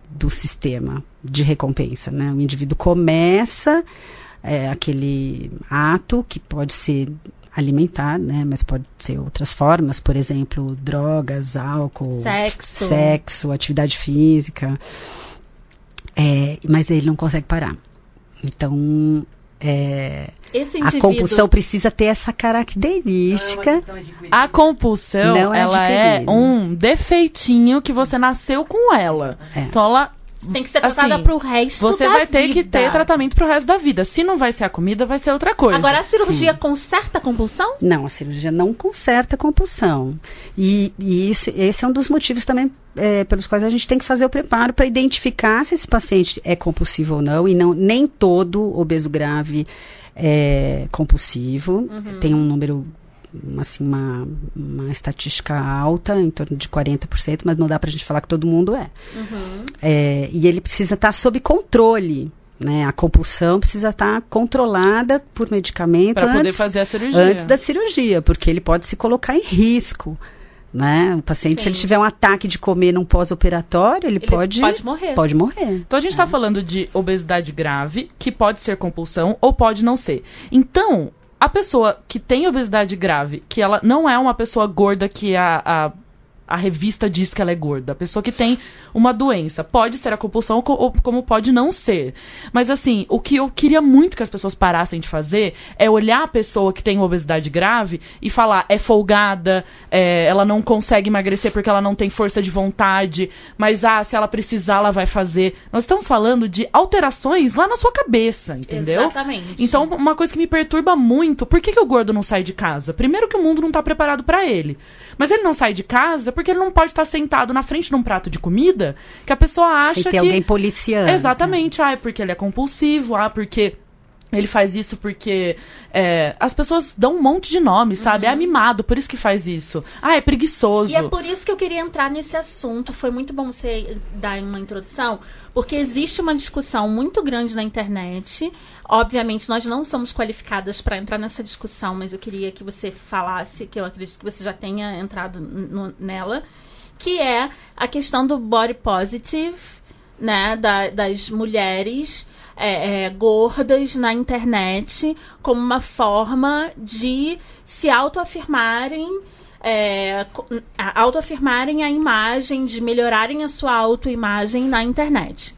do sistema de recompensa. Né? O indivíduo começa é, aquele ato que pode ser alimentar, né? Mas pode ser outras formas, por exemplo, drogas, álcool, Sexo. sexo atividade física. É, mas ele não consegue parar. Então, é, Esse a compulsão precisa ter essa característica. A compulsão, Não é ela é um defeitinho que você nasceu com ela. É. Então ela tem que ser tratada assim, pro resto você da vai ter que vida. ter tratamento pro resto da vida. Se não vai ser a comida, vai ser outra coisa. Agora, a cirurgia conserta a compulsão? Não, a cirurgia não conserta a compulsão. E, e isso, esse é um dos motivos também é, pelos quais a gente tem que fazer o preparo para identificar se esse paciente é compulsivo ou não. E não, nem todo obeso grave é compulsivo. Tem um número, assim, uma, uma estatística alta, em torno de 40%, mas não dá para a gente falar que todo mundo é. É, e ele precisa estar sob controle. Né? A compulsão precisa estar controlada por medicamento Pra poder antes, fazer a cirurgia. antes da cirurgia, porque ele pode se colocar em risco. Né? O paciente, se ele Sim. tiver um ataque de comer num pós-operatório, ele, Ele pode, pode morrer. Pode morrer. Então a gente está falando de obesidade grave, que pode ser compulsão ou pode não ser. Então, a pessoa que tem obesidade grave, que ela não é uma pessoa gorda que a, a, a revista diz que ela é gorda, a pessoa que tem uma doença, pode ser a compulsão co- ou como pode não ser. Mas assim, o que eu queria muito que as pessoas parassem de fazer é olhar a pessoa que tem obesidade grave e falar, é folgada, é, ela não consegue emagrecer porque ela não tem força de vontade, mas ah, se ela precisar, ela vai fazer. Nós estamos falando de alterações lá na sua cabeça, entendeu? Exatamente. Então, uma coisa que me perturba muito, por que, que o gordo não sai de casa? Primeiro que o mundo não tá preparado pra ele. Mas ele não sai de casa porque ele não pode estar sentado na frente de um prato de comida que a pessoa acha Sem ter que alguém policiando. Exatamente, ah, é porque ele é compulsivo, ah, porque ele faz isso porque é, as pessoas dão um monte de nome, sabe? É mimado, por isso que faz isso. Ah, é preguiçoso. Uhum. E é por isso que eu queria entrar nesse assunto. Foi muito bom você dar uma introdução, porque existe uma discussão muito grande na internet. Obviamente, nós não somos qualificadas para entrar nessa discussão, mas eu queria que você falasse, que eu acredito que você já tenha entrado no- nela, que é a questão do body positive, né, da- das mulheres é, é, gordas na internet como uma forma de se autoafirmarem é, autoafirmarem a imagem, de melhorarem a sua autoimagem na internet.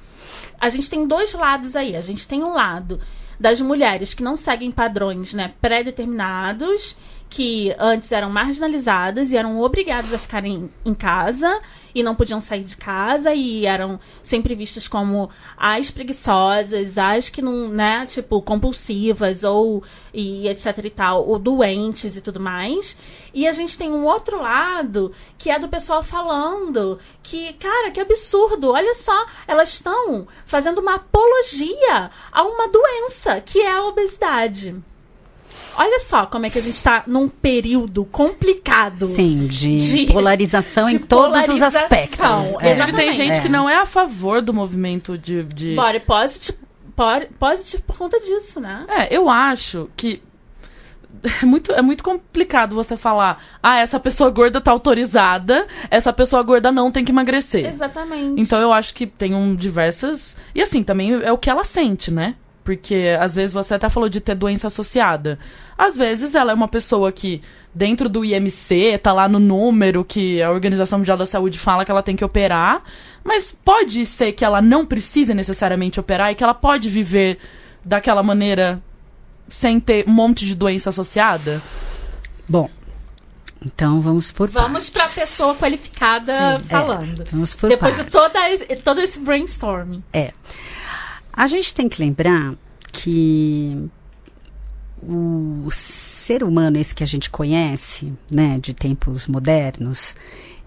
A gente tem dois lados aí. A gente tem um lado das mulheres que não seguem padrões né, pré-determinados, que antes eram marginalizadas e eram obrigadas a ficarem em casa e não podiam sair de casa e eram sempre vistas como as preguiçosas, as que não, né, tipo, compulsivas ou e etc e tal, ou doentes e tudo mais. E a gente tem um outro lado que é do pessoal falando que, cara, que absurdo, olha só, elas estão fazendo uma apologia a uma doença que é a obesidade. Olha só como é que a gente tá num período complicado. Sim, de, De- porarização de em todos os polarização. aspectos. Inclusive, É. Exatamente. tem gente É. que não é a favor do movimento de. de... Body positive, body positive por conta disso, né? É, eu acho que. É muito, é muito complicado você falar, ah, essa pessoa gorda tá autorizada, essa pessoa gorda não tem que emagrecer. Exatamente. Então eu acho que tem um diversas. E assim, também é o que ela sente, né? Porque às vezes você até falou de ter doença associada. Às vezes ela é uma pessoa que, dentro do IMC, tá lá no número que a Organização Mundial da Saúde fala que ela tem que operar. Mas pode ser que ela não precise necessariamente operar e que ela pode viver daquela maneira sem ter um monte de doença associada. Bom, então vamos por Vamos pra partes. pessoa qualificada falando. Vamos por Depois partes. de toda, esse- todo esse brainstorming. É. A gente tem que lembrar que o ser humano, esse que a gente conhece, né, de tempos modernos,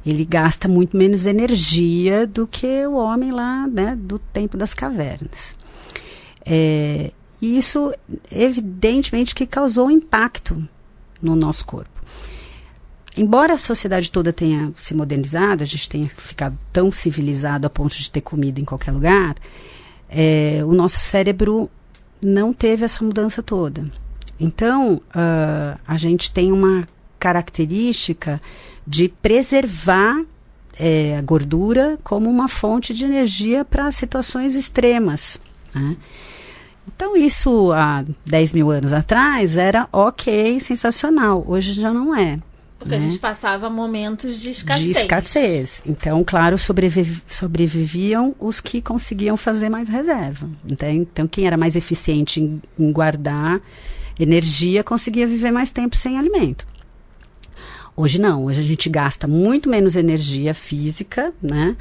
ele gasta muito menos energia do que o homem lá, né, do tempo das cavernas. É, e isso, evidentemente, que causou um impacto no nosso corpo. Embora a sociedade toda tenha se modernizado, a gente tenha ficado tão civilizado a ponto de ter comida em qualquer lugar, é, o nosso cérebro não teve essa mudança toda. Então, uh, a gente tem uma característica de preservar é, a gordura como uma fonte de energia para situações extremas. Né? Então, isso há 10 mil anos atrás era ok, sensacional. Hoje já não é. Porque né? a gente passava momentos de escassez. De escassez. Então, claro, sobreviv sobreviviam os que conseguiam fazer mais reserva. Então, então quem era mais eficiente em, em guardar energia conseguia viver mais tempo sem alimento. Hoje não, hoje a gente gasta muito menos energia física, né?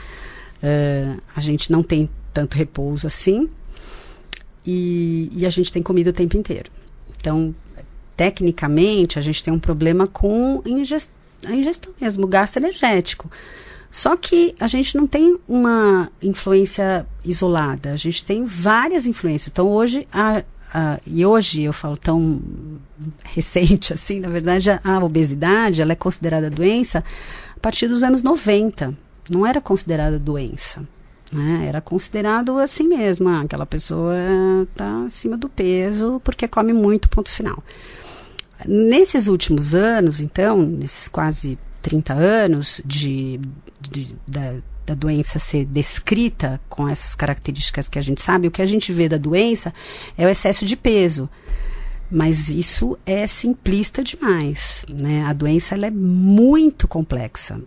Uh, a gente não tem tanto repouso assim e, e a gente tem comida o tempo inteiro. Então, tecnicamente, a gente tem um problema com ingest a ingestão mesmo, gasto energético. Só que a gente não tem uma influência isolada, a gente tem várias influências. Então, hoje, a, e hoje eu falo tão recente assim, na verdade, a, a obesidade ela é considerada doença a partir dos anos 90. Não era considerada doença. Né? Era considerado assim mesmo, ah, aquela pessoa está acima do peso porque come muito, ponto final. Nesses últimos anos, então, nesses quase 30 anos de, de da, da doença ser descrita com essas características que a gente sabe, o que a gente vê da doença é o excesso de peso. Mas isso é simplista demais. Né? A doença ela é muito complexa,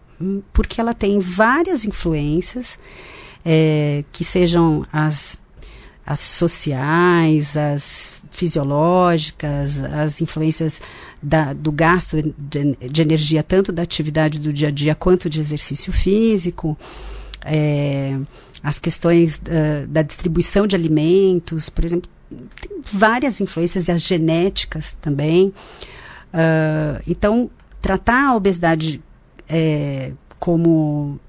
porque ela tem várias influências, é, que sejam as, as sociais, as fisiológicas, as influências da, do gasto de, de, energia, tanto da atividade do dia a dia quanto de exercício físico, é, as questões uh, da distribuição de alimentos, por exemplo, tem várias influências, e as genéticas também. Uh, então, tratar a obesidade é, como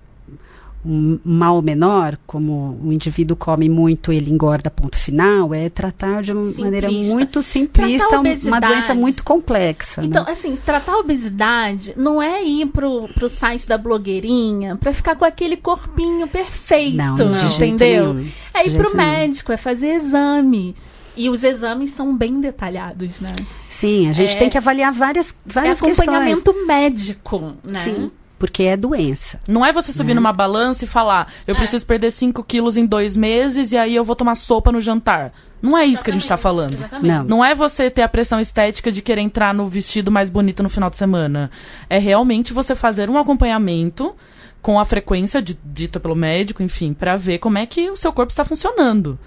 um mal menor, como o indivíduo come muito, ele engorda, ponto final, é tratar de uma simplista. maneira muito simplista uma doença muito complexa. Então, né? assim, tratar a obesidade não é ir pro, pro site da blogueirinha para ficar com aquele corpinho perfeito, não, não. entendeu? Nenhum, é ir pro médico, é fazer exame. E os exames são bem detalhados, né? Sim, a gente é, tem que avaliar várias, várias é acompanhamento questões. médico, né? Sim porque é doença. Não é você subir né? numa balança e falar, eu é. preciso perder 5 quilos em dois meses e aí eu vou tomar sopa no jantar. Não é isso exatamente, que a gente tá falando. Não. Não é você ter a pressão estética de querer entrar no vestido mais bonito no final de semana. É realmente você fazer um acompanhamento com a frequência de, dita pelo médico, enfim, para ver como é que o seu corpo está funcionando.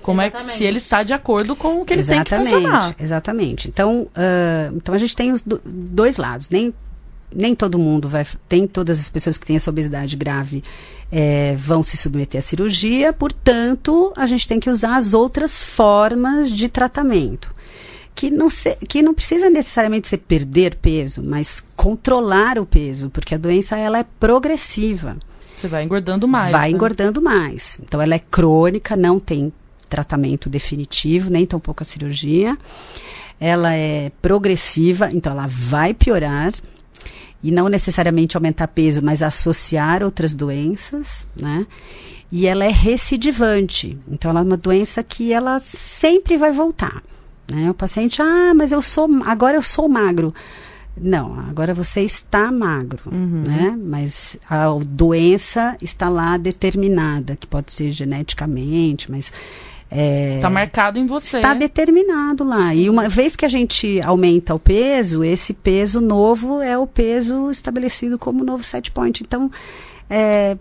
Como exatamente. é que se ele está de acordo com o que ele exatamente, tem que funcionar. Exatamente. Então, uh, então a gente tem os do, dois lados. Nem nem todo mundo vai, tem todas as pessoas que têm essa obesidade grave é, vão se submeter à cirurgia, portanto, a gente tem que usar as outras formas de tratamento. Que não, se, que não precisa necessariamente ser perder peso, mas controlar o peso, porque a doença ela é progressiva. Você vai engordando mais. Vai né? engordando mais. Então, ela é crônica, não tem tratamento definitivo, nem tão pouca cirurgia. Ela é progressiva, então ela vai piorar e não necessariamente aumentar peso, mas associar outras doenças, né? E ela é recidivante, então ela é uma doença que ela sempre vai voltar, né? O paciente, ah, mas eu sou, agora eu sou magro. Não, agora você está magro, uhum. né? Mas a doença está lá determinada, que pode ser geneticamente, mas é, tá marcado em você. Está determinado lá. E uma vez que a gente aumenta o peso, esse peso novo é o peso estabelecido como novo set point. Então, é,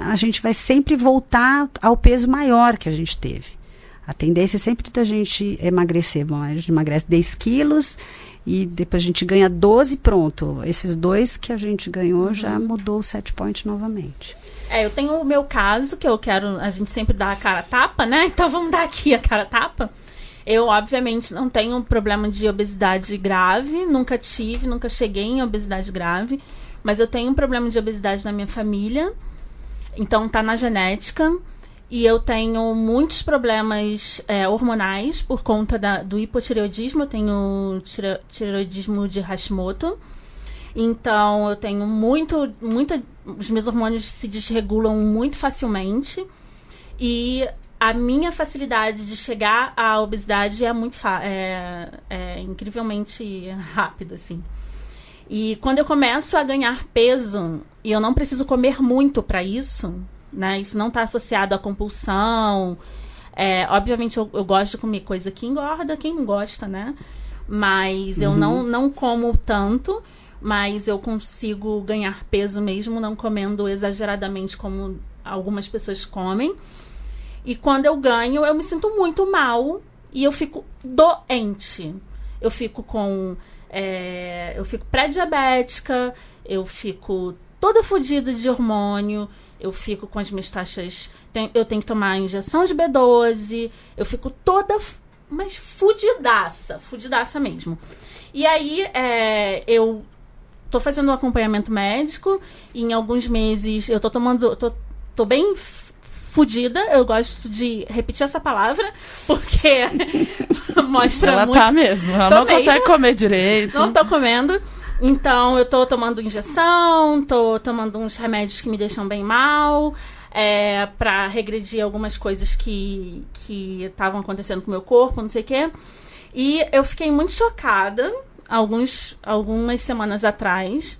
a gente vai sempre voltar ao peso maior que a gente teve. A tendência é sempre da gente emagrecer. Bom, a gente emagrece 10 quilos e depois a gente ganha 12, pronto. Esses dois que a gente ganhou uhum. já mudou o set point novamente. É, eu tenho o meu caso, que eu quero. A gente sempre dá a cara tapa, né? Então vamos dar aqui a cara tapa. Eu, obviamente, não tenho problema de obesidade grave, nunca tive, nunca cheguei em obesidade grave, mas eu tenho um problema de obesidade na minha família, então tá na genética. E eu tenho muitos problemas é, hormonais por conta da, do hipotireoidismo. Eu tenho tire, tireoidismo de Hashimoto. Então, eu tenho muito, muita. Os meus hormônios se desregulam muito facilmente. E a minha facilidade de chegar à obesidade é muito é, é incrivelmente rápida, assim. E quando eu começo a ganhar peso, e eu não preciso comer muito para isso, né? Isso não está associado à compulsão. É, obviamente eu, eu, gosto de comer coisa que engorda, quem não gosta, né? Mas uhum. eu não, não como tanto, mas eu consigo ganhar peso mesmo não comendo exageradamente como algumas pessoas comem. E quando eu ganho, eu me sinto muito mal e eu fico doente. Eu fico com. É, eu fico pré-diabética, eu fico toda fodida de hormônio, eu fico com as minhas taxas. Tem, eu tenho que tomar injeção de B12, eu fico toda. Mas fudidaça, fudidaça mesmo. E aí, é, eu tô fazendo um acompanhamento médico, e em alguns meses eu tô tomando. Tô, tô bem fudida. Eu gosto de repetir essa palavra, porque mostra Ela muito... tá mesmo. Ela tô não mesmo. consegue comer direito. Não tô comendo. Então, eu tô tomando injeção, tô tomando uns remédios que me deixam bem mal, é, para regredir algumas coisas que estavam acontecendo com o meu corpo, não sei o quê. E eu fiquei muito chocada alguns, algumas semanas atrás,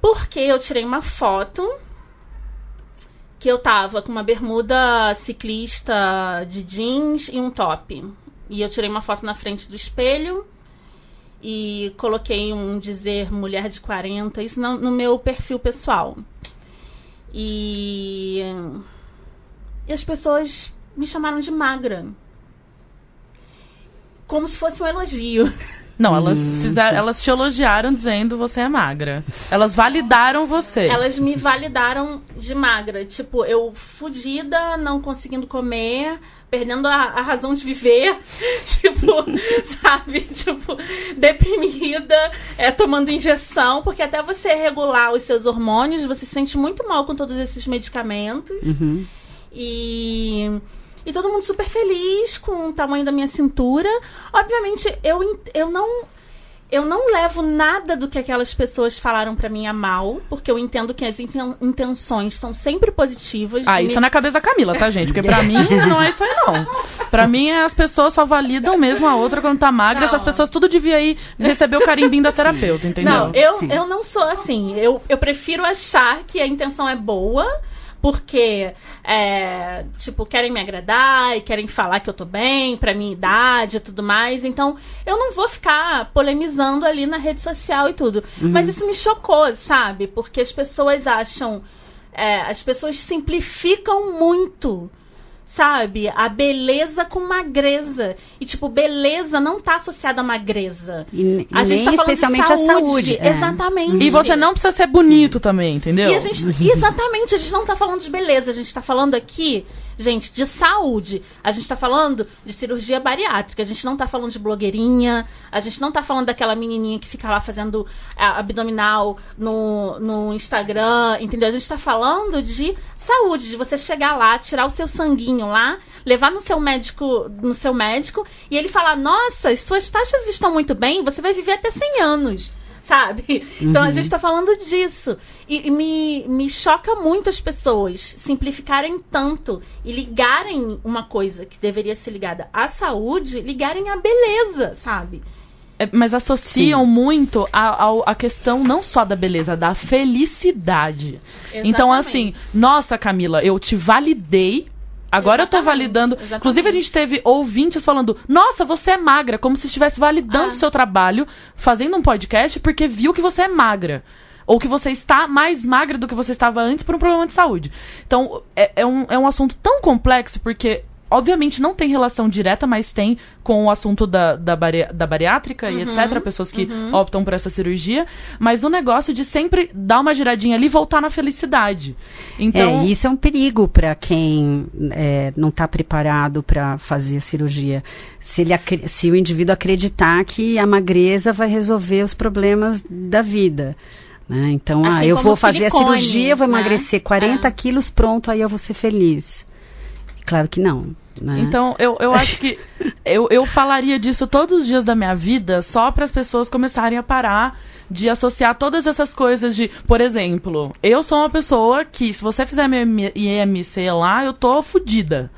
porque eu tirei uma foto que eu tava com uma bermuda ciclista de jeans e um top. E eu tirei uma foto na frente do espelho e coloquei um dizer mulher de 40, isso no, no meu perfil pessoal. E, e as pessoas me chamaram de magra. Como se fosse um elogio. Não, elas hum. fizeram, elas te elogiaram dizendo você é magra. Elas validaram você. Elas me validaram de magra. Tipo, eu fudida, não conseguindo comer, perdendo a, a razão de viver. tipo, sabe? Tipo, deprimida, é, tomando injeção, porque até você regular os seus hormônios, você se sente muito mal com todos esses medicamentos. Uhum. E e todo mundo super feliz com o tamanho da minha cintura. Obviamente, eu, eu não. Eu não levo nada do que aquelas pessoas falaram para mim a mal, porque eu entendo que as intenções são sempre positivas. Ah, isso me... é na cabeça da Camila, tá, gente? Porque pra mim não é isso aí, não. Pra mim, as pessoas só validam mesmo a outra quando tá magra. Não. Essas pessoas tudo devia ir receber o carimbinho da terapeuta, entendeu? Não, eu, eu não sou assim. Eu, eu prefiro achar que a intenção é boa porque, é, tipo, querem me agradar e querem falar que eu tô bem, pra minha idade e tudo mais. Então, eu não vou ficar polemizando ali na rede social e tudo. Uhum. Mas isso me chocou, sabe? Porque as pessoas acham. É, as pessoas simplificam muito sabe? A beleza com magreza. E, tipo, beleza não tá associada a magreza. E, a gente tá falando especialmente de saúde. a saúde. É. Exatamente. E você não precisa ser bonito Sim. também, entendeu? E a gente, exatamente, a gente não tá falando de beleza, a gente tá falando aqui gente, de saúde. A gente está falando de cirurgia bariátrica. A gente não está falando de blogueirinha. A gente não está falando daquela menininha que fica lá fazendo é, abdominal no, no Instagram, entendeu? A gente está falando de saúde, de você chegar lá, tirar o seu sanguinho lá, levar no seu médico, no seu médico e ele falar: "Nossa, suas taxas estão muito bem, você vai viver até 100 anos" sabe? Então uhum. a gente está falando disso. E, e, me, me choca muito as pessoas simplificarem tanto e ligarem uma coisa que deveria ser ligada à saúde, ligarem à beleza, sabe? É, mas associam Sim. muito a, a, a, questão não só da beleza, da felicidade. Exatamente. Então, assim, nossa, Camila, eu te validei Agora exatamente, eu tô validando. Exatamente. Inclusive, a gente teve ouvintes falando: Nossa, você é magra, como se estivesse validando o ah. seu trabalho, fazendo um podcast, porque viu que você é magra. Ou que você está mais magra do que você estava antes por um problema de saúde. Então, é, é, um, é um assunto tão complexo, porque obviamente não tem relação direta, mas tem com o assunto da, da, bari da bariátrica Uhum. e etc. Pessoas que optam por essa cirurgia. Mas o negócio de sempre dar uma giradinha ali e voltar na felicidade. Então, É, isso é um perigo para quem é, não está preparado para fazer a cirurgia. Se, ele, se o indivíduo acreditar que a magreza vai resolver os problemas da vida. né? Então, ah, Assim eu como vou fazer a cirurgia, eu vou né? emagrecer 40 É. quilos, pronto, aí eu vou ser feliz. Claro que não. Né? Então, eu, eu acho que eu, eu falaria disso todos os dias da minha vida só para as pessoas começarem a parar de associar todas essas coisas de, por exemplo, eu sou uma pessoa que, se você fizer meu IMC lá, eu tô fodida.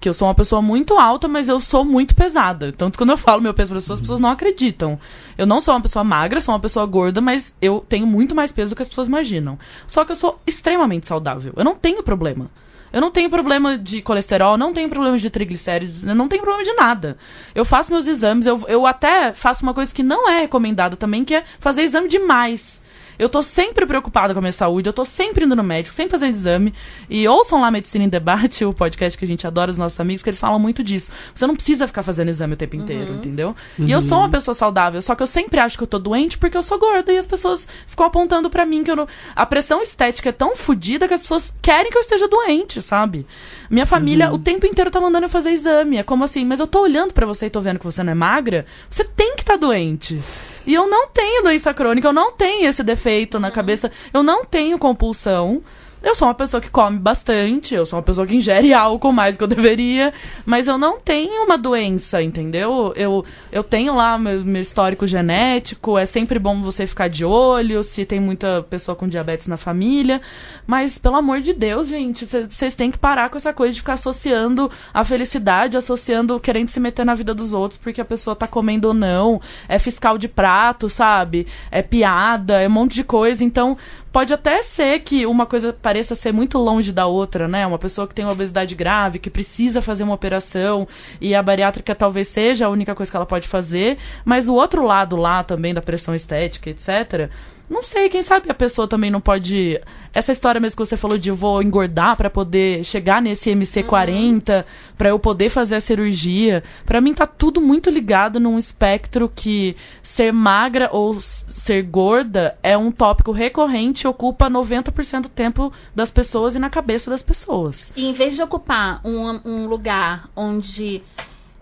Que eu sou uma pessoa muito alta, mas eu sou muito pesada. Tanto que quando eu falo meu peso para as pessoas, as pessoas não acreditam. Eu não sou uma pessoa magra, sou uma pessoa gorda, mas eu tenho muito mais peso do que as pessoas imaginam. Só que eu sou extremamente saudável. Eu não tenho problema. Eu não tenho problema de colesterol, não tenho problema de triglicéridos, eu não tenho problema de nada. Eu faço meus exames, eu, eu até faço uma coisa que não é recomendada também, que é fazer exame demais. Eu tô sempre preocupada com a minha saúde, eu tô sempre indo no médico, sempre fazendo exame. E ouçam lá Medicina em Debate, o podcast que a gente adora, os nossos amigos, que eles falam muito disso. Você não precisa ficar fazendo exame o tempo inteiro, entendeu? E eu sou uma pessoa saudável, só que eu sempre acho que eu tô doente porque eu sou gorda e as pessoas ficam apontando pra mim que eu não. A pressão estética é tão fodida que as pessoas querem que eu esteja doente, sabe? Minha família o tempo inteiro tá mandando eu fazer exame. É como assim, mas eu tô olhando pra você e tô vendo que você não é magra, você tem que estar tá doente. E eu não tenho doença crônica, eu não tenho esse defeito na cabeça, eu não tenho compulsão. Eu sou uma pessoa que come bastante, eu sou uma pessoa que ingere álcool mais do que eu deveria, mas eu não tenho uma doença, entendeu? Eu, eu tenho lá meu, meu histórico genético, é sempre bom você ficar de olho se tem muita pessoa com diabetes na família, mas pelo amor de Deus, gente, vocês têm que parar com essa coisa de ficar associando a felicidade, associando querendo se meter na vida dos outros porque a pessoa tá comendo ou não, é fiscal de prato, sabe? É piada, é um monte de coisa, então pode até ser que uma coisa pareça ser muito longe da outra, né? Uma pessoa que tem uma obesidade grave, que precisa fazer uma operação, e a bariátrica talvez seja a única coisa que ela pode fazer, mas o outro lado lá também da pressão estética, etc. Não sei, quem sabe a pessoa também não pode. Essa história mesmo que você falou de eu vou engordar para poder chegar nesse MC40, para eu poder fazer a cirurgia. Para mim tá tudo muito ligado num espectro que ser magra ou ser gorda é um tópico recorrente e ocupa 90% do tempo das pessoas e na cabeça das pessoas. E em vez de ocupar um, um lugar onde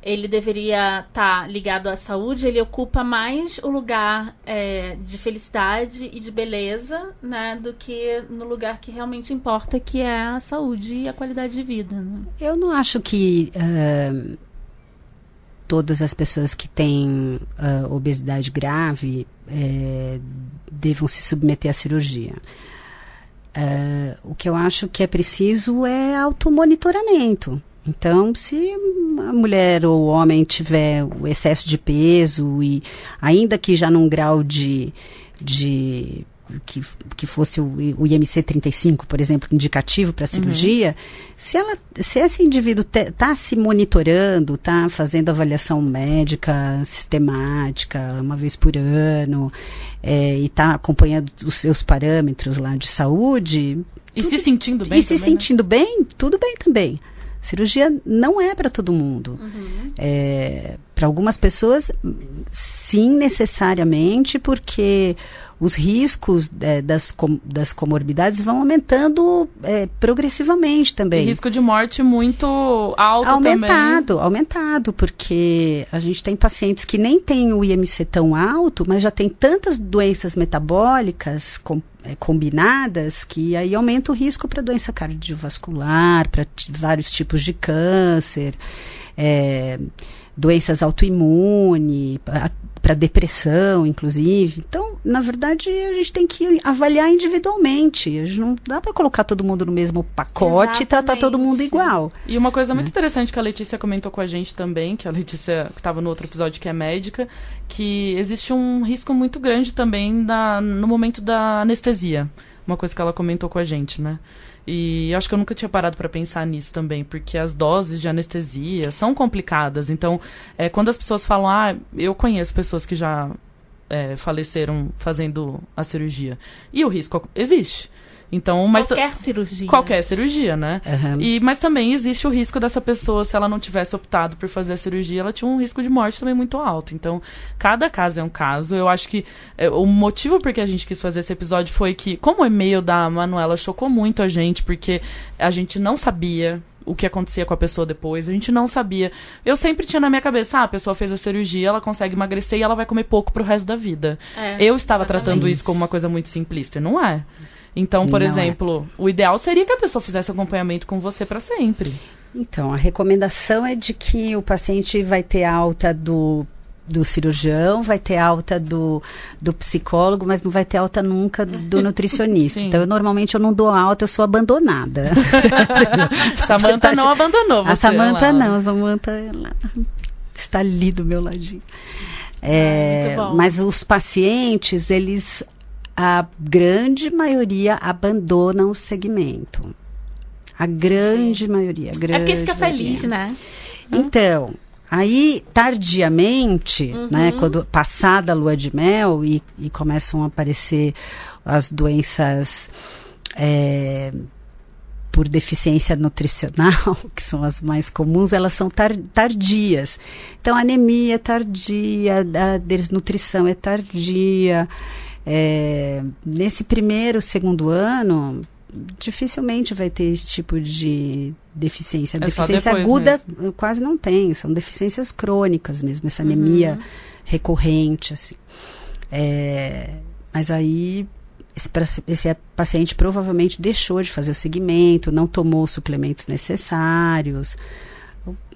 ele deveria estar ligado à saúde, ele ocupa mais o lugar é, de felicidade e de beleza, né? Do que no lugar que realmente importa, que é a saúde e a qualidade de vida. Né? Eu não acho que ah, todas as pessoas que têm ah, obesidade grave eh, devam se submeter à cirurgia. O que eu acho que é preciso é automonitoramento. Então, se a mulher ou o homem tiver o excesso de peso e ainda que já num grau de, de que, que fosse o, o IMC 35, por exemplo, indicativo para a cirurgia, se, ela, se esse indivíduo está se monitorando, está fazendo avaliação médica sistemática, uma vez por ano, é, e está acompanhando os seus parâmetros lá de saúde. E se sentindo bem E se também, né? sentindo bem, tudo bem também. Cirurgia não é para todo mundo. Uhum. É, para algumas pessoas, sim, necessariamente, porque os riscos é, das, com, das comorbidades vão aumentando é, progressivamente E também. risco de morte muito alto também. Aumentado, aumentado, porque a gente tem pacientes que nem têm o IMC tão alto, mas já tem tantas doenças metabólicas com- eh, combinadas que aí aumenta o risco para doença cardiovascular, para vários tipos de câncer, eh, doenças autoimunes, para depressão, inclusive. Então, na verdade, a gente tem que avaliar individualmente. A gente não dá para colocar todo mundo no mesmo pacote e tratar todo mundo Exatamente. igual. E uma coisa Né? muito interessante que a Letícia comentou com a gente também, que a Letícia, que estava no outro episódio, que é médica, que existe um risco muito grande também da, no momento da anestesia. Uma coisa que ela comentou com a gente, né? E acho que eu nunca tinha parado para pensar nisso também, porque as doses de anestesia são complicadas. Então, é, quando as pessoas falam, ah, eu conheço pessoas que já é, faleceram fazendo a cirurgia. E o risco existe. Então, mas Qualquer cirurgia. qualquer cirurgia, né? Aham. E, mas também existe o risco dessa pessoa, se ela não tivesse optado por fazer a cirurgia, ela tinha um risco de morte também muito alto. Então, cada caso é um caso. Eu acho que é, o motivo por que a gente quis fazer esse episódio foi que, como o e-mail da Manuela chocou muito a gente, porque a gente não sabia o que acontecia com a pessoa depois, a gente não sabia. Eu sempre tinha na minha cabeça, ah, a pessoa fez a cirurgia, ela consegue emagrecer e ela vai comer pouco pro resto da vida. É, Eu estava exatamente. tratando isso como uma coisa muito simplista, e não é. Então, por Não é. exemplo, o ideal seria que a pessoa fizesse acompanhamento com você pra sempre. Então, a recomendação é de que o paciente vai ter alta do, do cirurgião, vai ter alta do, do psicólogo, mas não vai ter alta nunca do nutricionista. Sim. então, eu, normalmente eu não dou alta, eu sou abandonada. Samantha não abandonou você. a Samanta não, a Samanta está ali do meu ladinho. É, muito bom. mas os pacientes, eles, a grande maioria abandonam o segmento. A grande maioria. a É Grande porque fica maioria. feliz, né? Então, aí, tardiamente, Uhum. né, quando passada a lua de mel e, e começam a aparecer as doenças é, por deficiência nutricional, que são as mais comuns, elas são tar- tardias. Então, a anemia é tardia, a desnutrição é tardia. É, nesse primeiro, segundo ano, dificilmente vai ter esse tipo de deficiência. É deficiência aguda eh, quase não tem, são deficiências crônicas mesmo, essa anemia recorrente, assim. É, mas aí esse, esse paciente provavelmente deixou de fazer o segmento, não tomou os suplementos necessários.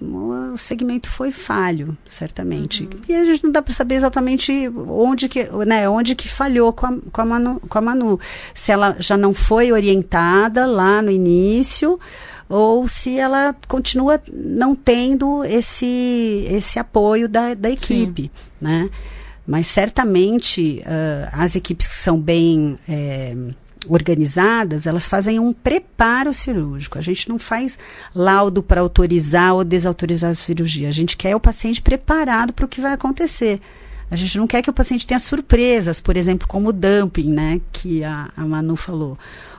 O, segmento foi falho, certamente. E a gente não dá para saber exatamente onde que, né, onde que falhou com a, com, a Manu, com a Manu. Se ela já não foi orientada lá no início ou se ela continua não tendo esse, esse apoio da, da equipe, né? Mas certamente ah, as equipes que são bem eh, organizadas, elas fazem um preparo cirúrgico. A gente não faz laudo para autorizar ou desautorizar a cirurgia. A gente quer o paciente preparado para o que vai acontecer. A gente não quer que o paciente tenha surpresas, por exemplo, como o dumping, né, que a, a Manu falou.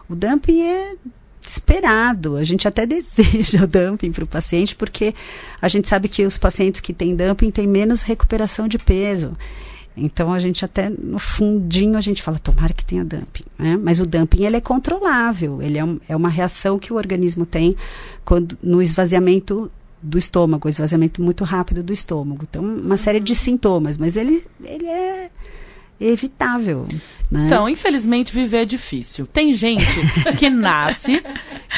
O dumping é esperado. A gente até deseja o dumping para o paciente, porque a gente sabe que os pacientes que têm dumping têm menos recuperação de peso. Então a gente até no fundinho a gente fala, tomara que tenha dumping, né? Mas o dumping ele é controlável, ele é, um- é uma reação que o organismo tem quando no esvaziamento do estômago, esvaziamento muito rápido do estômago. Então uma série de sintomas, mas ele ele é evitável, né? Então, infelizmente, viver é difícil. Tem gente que nasce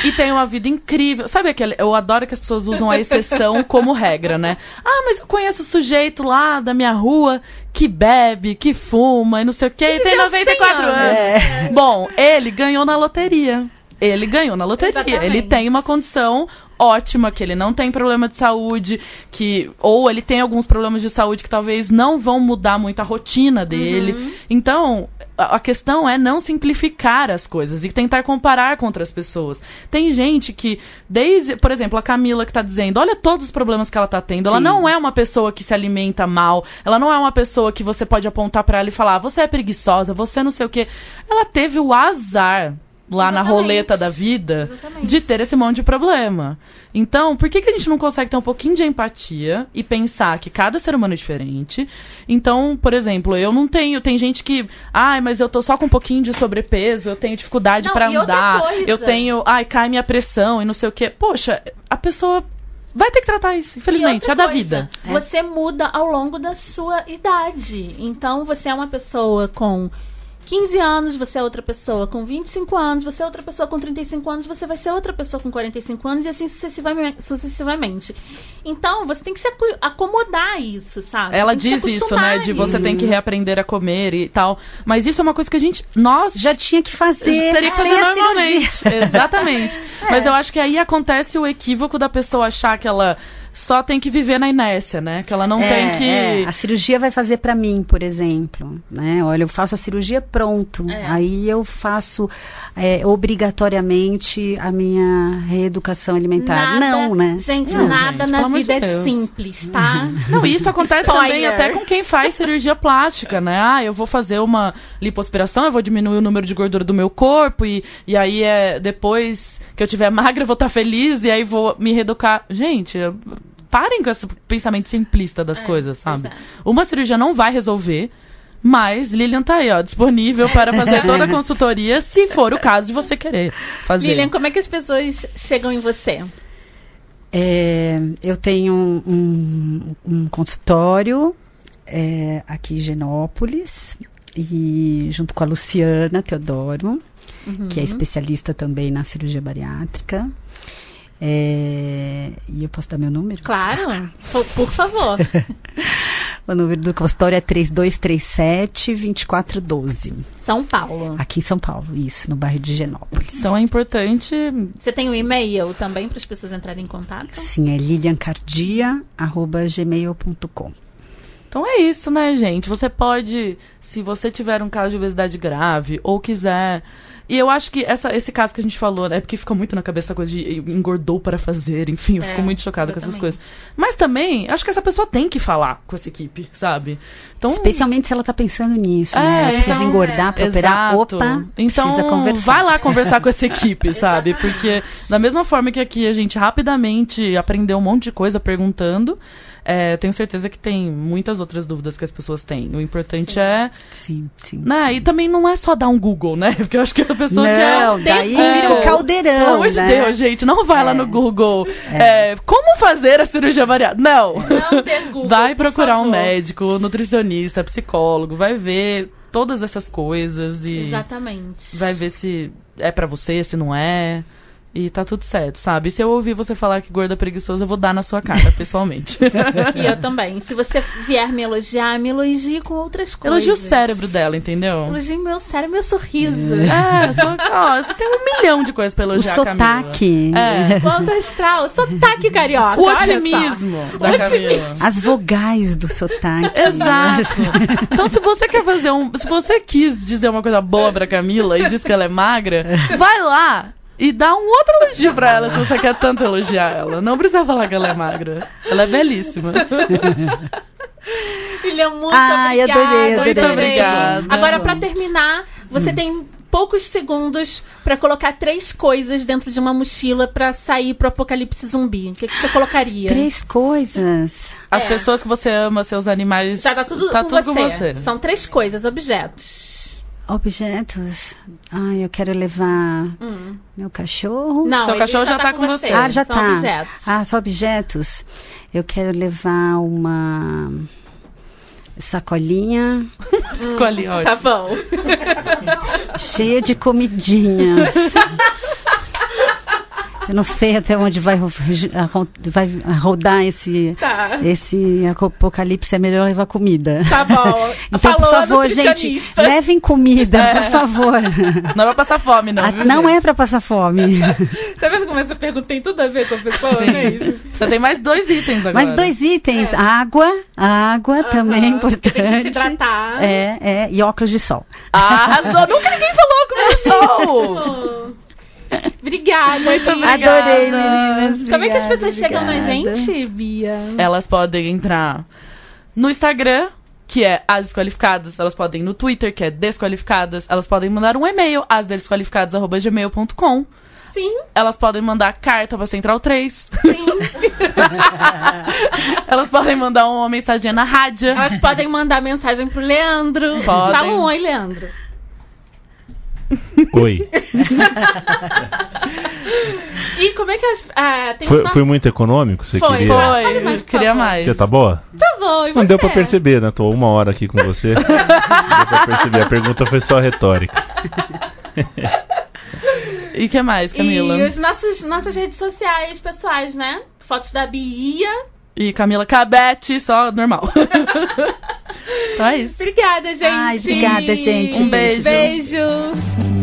e tem uma vida incrível. Sabe aquele. Eu adoro que as pessoas usam a exceção como regra, né? Ah, mas eu conheço o sujeito lá da minha rua que bebe, que fuma e não sei o quê, e tem viveu 94 100 anos. anos. Bom, ele ganhou na loteria. Ele ganhou na loteria. Exatamente. Ele tem uma condição ótima, que ele não tem problema de saúde, que ou ele tem alguns problemas de saúde que talvez não vão mudar muito a rotina dele. Uhum. Então, a questão é não simplificar as coisas e tentar comparar com outras pessoas. Tem gente que, desde, por exemplo, a Camila que tá dizendo, olha todos os problemas que ela tá tendo. Ela Sim. não é uma pessoa que se alimenta mal, ela não é uma pessoa que você pode apontar pra ela e falar, você é preguiçosa, você não sei o quê. Ela teve o azar lá na Exatamente. roleta da vida Exatamente. de ter esse monte de problema. Então, por que, que a gente não consegue ter um pouquinho de empatia e pensar que cada ser humano é diferente? Então, por exemplo, eu não tenho. Tem gente que. Ai, mas eu tô só com um pouquinho de sobrepeso, eu tenho dificuldade outra andar, eu tenho. Ai, cai minha pressão e não sei o quê. Poxa, a pessoa vai ter que tratar isso, infelizmente, é da vida. Você muda ao longo da sua idade. Então, você é uma pessoa com 15 anos, você é outra pessoa com 25 anos, você é outra pessoa com 35 anos, você vai ser outra pessoa com 45 anos e assim sucessivamente. Então, você tem que se acomodar a isso, sabe? Ela diz isso, né? De você tem que isso. reaprender a comer e tal. Mas isso é uma coisa que a gente. Nós Já tinha que fazer Teria que sem fazer normalmente. Exatamente. Mas eu acho que aí acontece o equívoco da pessoa achar que ela só tem que viver na inércia, né? Que ela não É, tem que. é, a cirurgia vai fazer pra mim, por exemplo, né? Olha, eu faço a cirurgia pronto, É. aí eu faço é, obrigatoriamente a minha reeducação alimentar. Nada- não, né? Gente, Não, nada gente, na vida de é simples, tá? Não, isso acontece também Spoiler. até com quem faz cirurgia plástica, né? Ah, eu vou fazer uma lipoaspiração, eu vou diminuir o número de gordura do meu corpo e, e aí é depois que eu tiver magra eu vou estar feliz e aí vou me reeducar. Gente, parem com esse pensamento simplista das coisas, pois sabe? é. Uma cirurgia não vai resolver, mas Lilian tá aí, ó, disponível para fazer toda a consultoria, se for o caso de você querer fazer. Lilian, como é que as pessoas chegam em você? É, eu tenho um, um- um consultório é, aqui em Genópolis e junto com a Luciana Teodoro, que é especialista também na cirurgia bariátrica. É, e eu posso dar meu número? Claro, por, favor. O número do consultório é 3237-2412. São Paulo. Aqui em São Paulo, isso, no bairro de Genópolis. Então é importante Você tem um e-mail também para as pessoas entrarem em contato? Sim, é liliancardia.gmail.com. Então é isso, né, gente? Você pode, se você tiver um caso de obesidade grave ou quiser. E eu acho que essa, esse caso que a gente falou, né? Porque fica muito na cabeça a coisa de engordou para fazer, enfim, eu É, fico muito chocada com essas coisas. Mas também, acho que essa pessoa tem que falar com essa equipe, sabe? Então, Especialmente se ela tá pensando nisso, É, né? Ela precisa então, engordar é. pra operar. Exato. Opa, então, precisa conversar. vai lá conversar com essa equipe, sabe? Porque da mesma forma que aqui a gente rapidamente aprendeu um monte de coisa perguntando, é, eu tenho certeza que tem muitas outras dúvidas que as pessoas têm. O importante Sim. é Sim, sim. Né? E também não é só dar um Google, né? Porque eu acho que a pessoa Não, quer. daí É. vira um caldeirão, Pelo amor de né? Deus, gente, não vai lá no Google. é, como fazer a cirurgia bariátrica? Não. Não dê Google, vai procurar um médico, nutricionista, psicólogo, vai ver todas essas coisas e Exatamente. vai ver se é pra você, se não é. E tá tudo certo, sabe? E se eu ouvir você falar que gorda é preguiçosa, eu vou dar na sua cara, pessoalmente. E eu também. Se você vier me elogiar, me elogie com outras coisas. Elogie o cérebro dela, entendeu? Elogie meu cérebro, meu sorriso. É, só, ó, você tem um milhão de coisas pra O elogiar Camila. sotaque, É. O alto astral, sotaque carioca. O otimismo da Camila. as vogais do sotaque. Exato. Então, se você quer fazer um. Se você quis dizer uma coisa boa pra Camila e diz que ela é magra, vai lá e dá um outro elogio pra ela se você quer tanto elogiar ela. Não precisa falar que ela é magra. Ela é belíssima. Ai, Filha, muito obrigada. adorei, adorei. Muito obrigada. Agora, pra terminar, você tem poucos segundos pra colocar três coisas dentro de uma mochila pra sair pro apocalipse zumbi. O que, que você colocaria? Três coisas. As É. pessoas que você ama, seus animais. Já tá tudo, tá com, tudo você. com você. São três coisas, objetos. Objetos. Ai, eu quero levar meu cachorro. Hum. Não, Seu cachorro já tá com você. Ah, já São tá. objetos. Ah, só objetos. Eu quero levar uma sacolinha Escolhe, Tá ótimo. bom. cheia de comidinhas. Eu não sei até onde vai, vai rodar esse, Tá. esse apocalipse. É melhor levar comida. Tá bom. Então, Falou por a favor, gente, levem comida, por favor. Não é pra passar fome, não. Ah, viu, não gente? é pra passar fome. Tá vendo como essa pergunta tem tudo a ver com a pessoa, mesmo? Você tem mais dois itens agora. Mas dois itens: água, água também é Aham, Tem que se importante. hidratar. É, é, e óculos de sol. Ah, arrasou. Nunca ninguém falou começou. Obrigada, Muito Adorei, meninas. Como é que as obrigada, pessoas chegam na obrigada. gente, Bia? Elas podem entrar no Instagram, que é As Desqualificadas. Elas podem ir no Twitter, que é Desqualificadas. Elas podem mandar um e-mail, asdesqualificadas.gmail.com. Sim, Elas podem mandar carta pra Central 3. sim. Elas podem mandar uma mensagem na rádio. Elas podem mandar mensagem pro Leandro. Podem. Fala um oi, Leandro. Oi. E como é que as. Ah, tem Foi, uma- foi muito econômico? Você Foi, queria? foi. Foi, mais, queria mais. Você tá boa? Tá bom, e Não deu pra perceber, né? Tô uma hora aqui com você. Não deu pra perceber. A pergunta foi só retórica. E o que mais, Camila? E os nossos, nossas redes sociais pessoais, né? Fotos da Bia. E Camila Cabete, só normal. Então isso. Obrigada, gente. Ai, obrigada, gente. Um beijo. Beijo.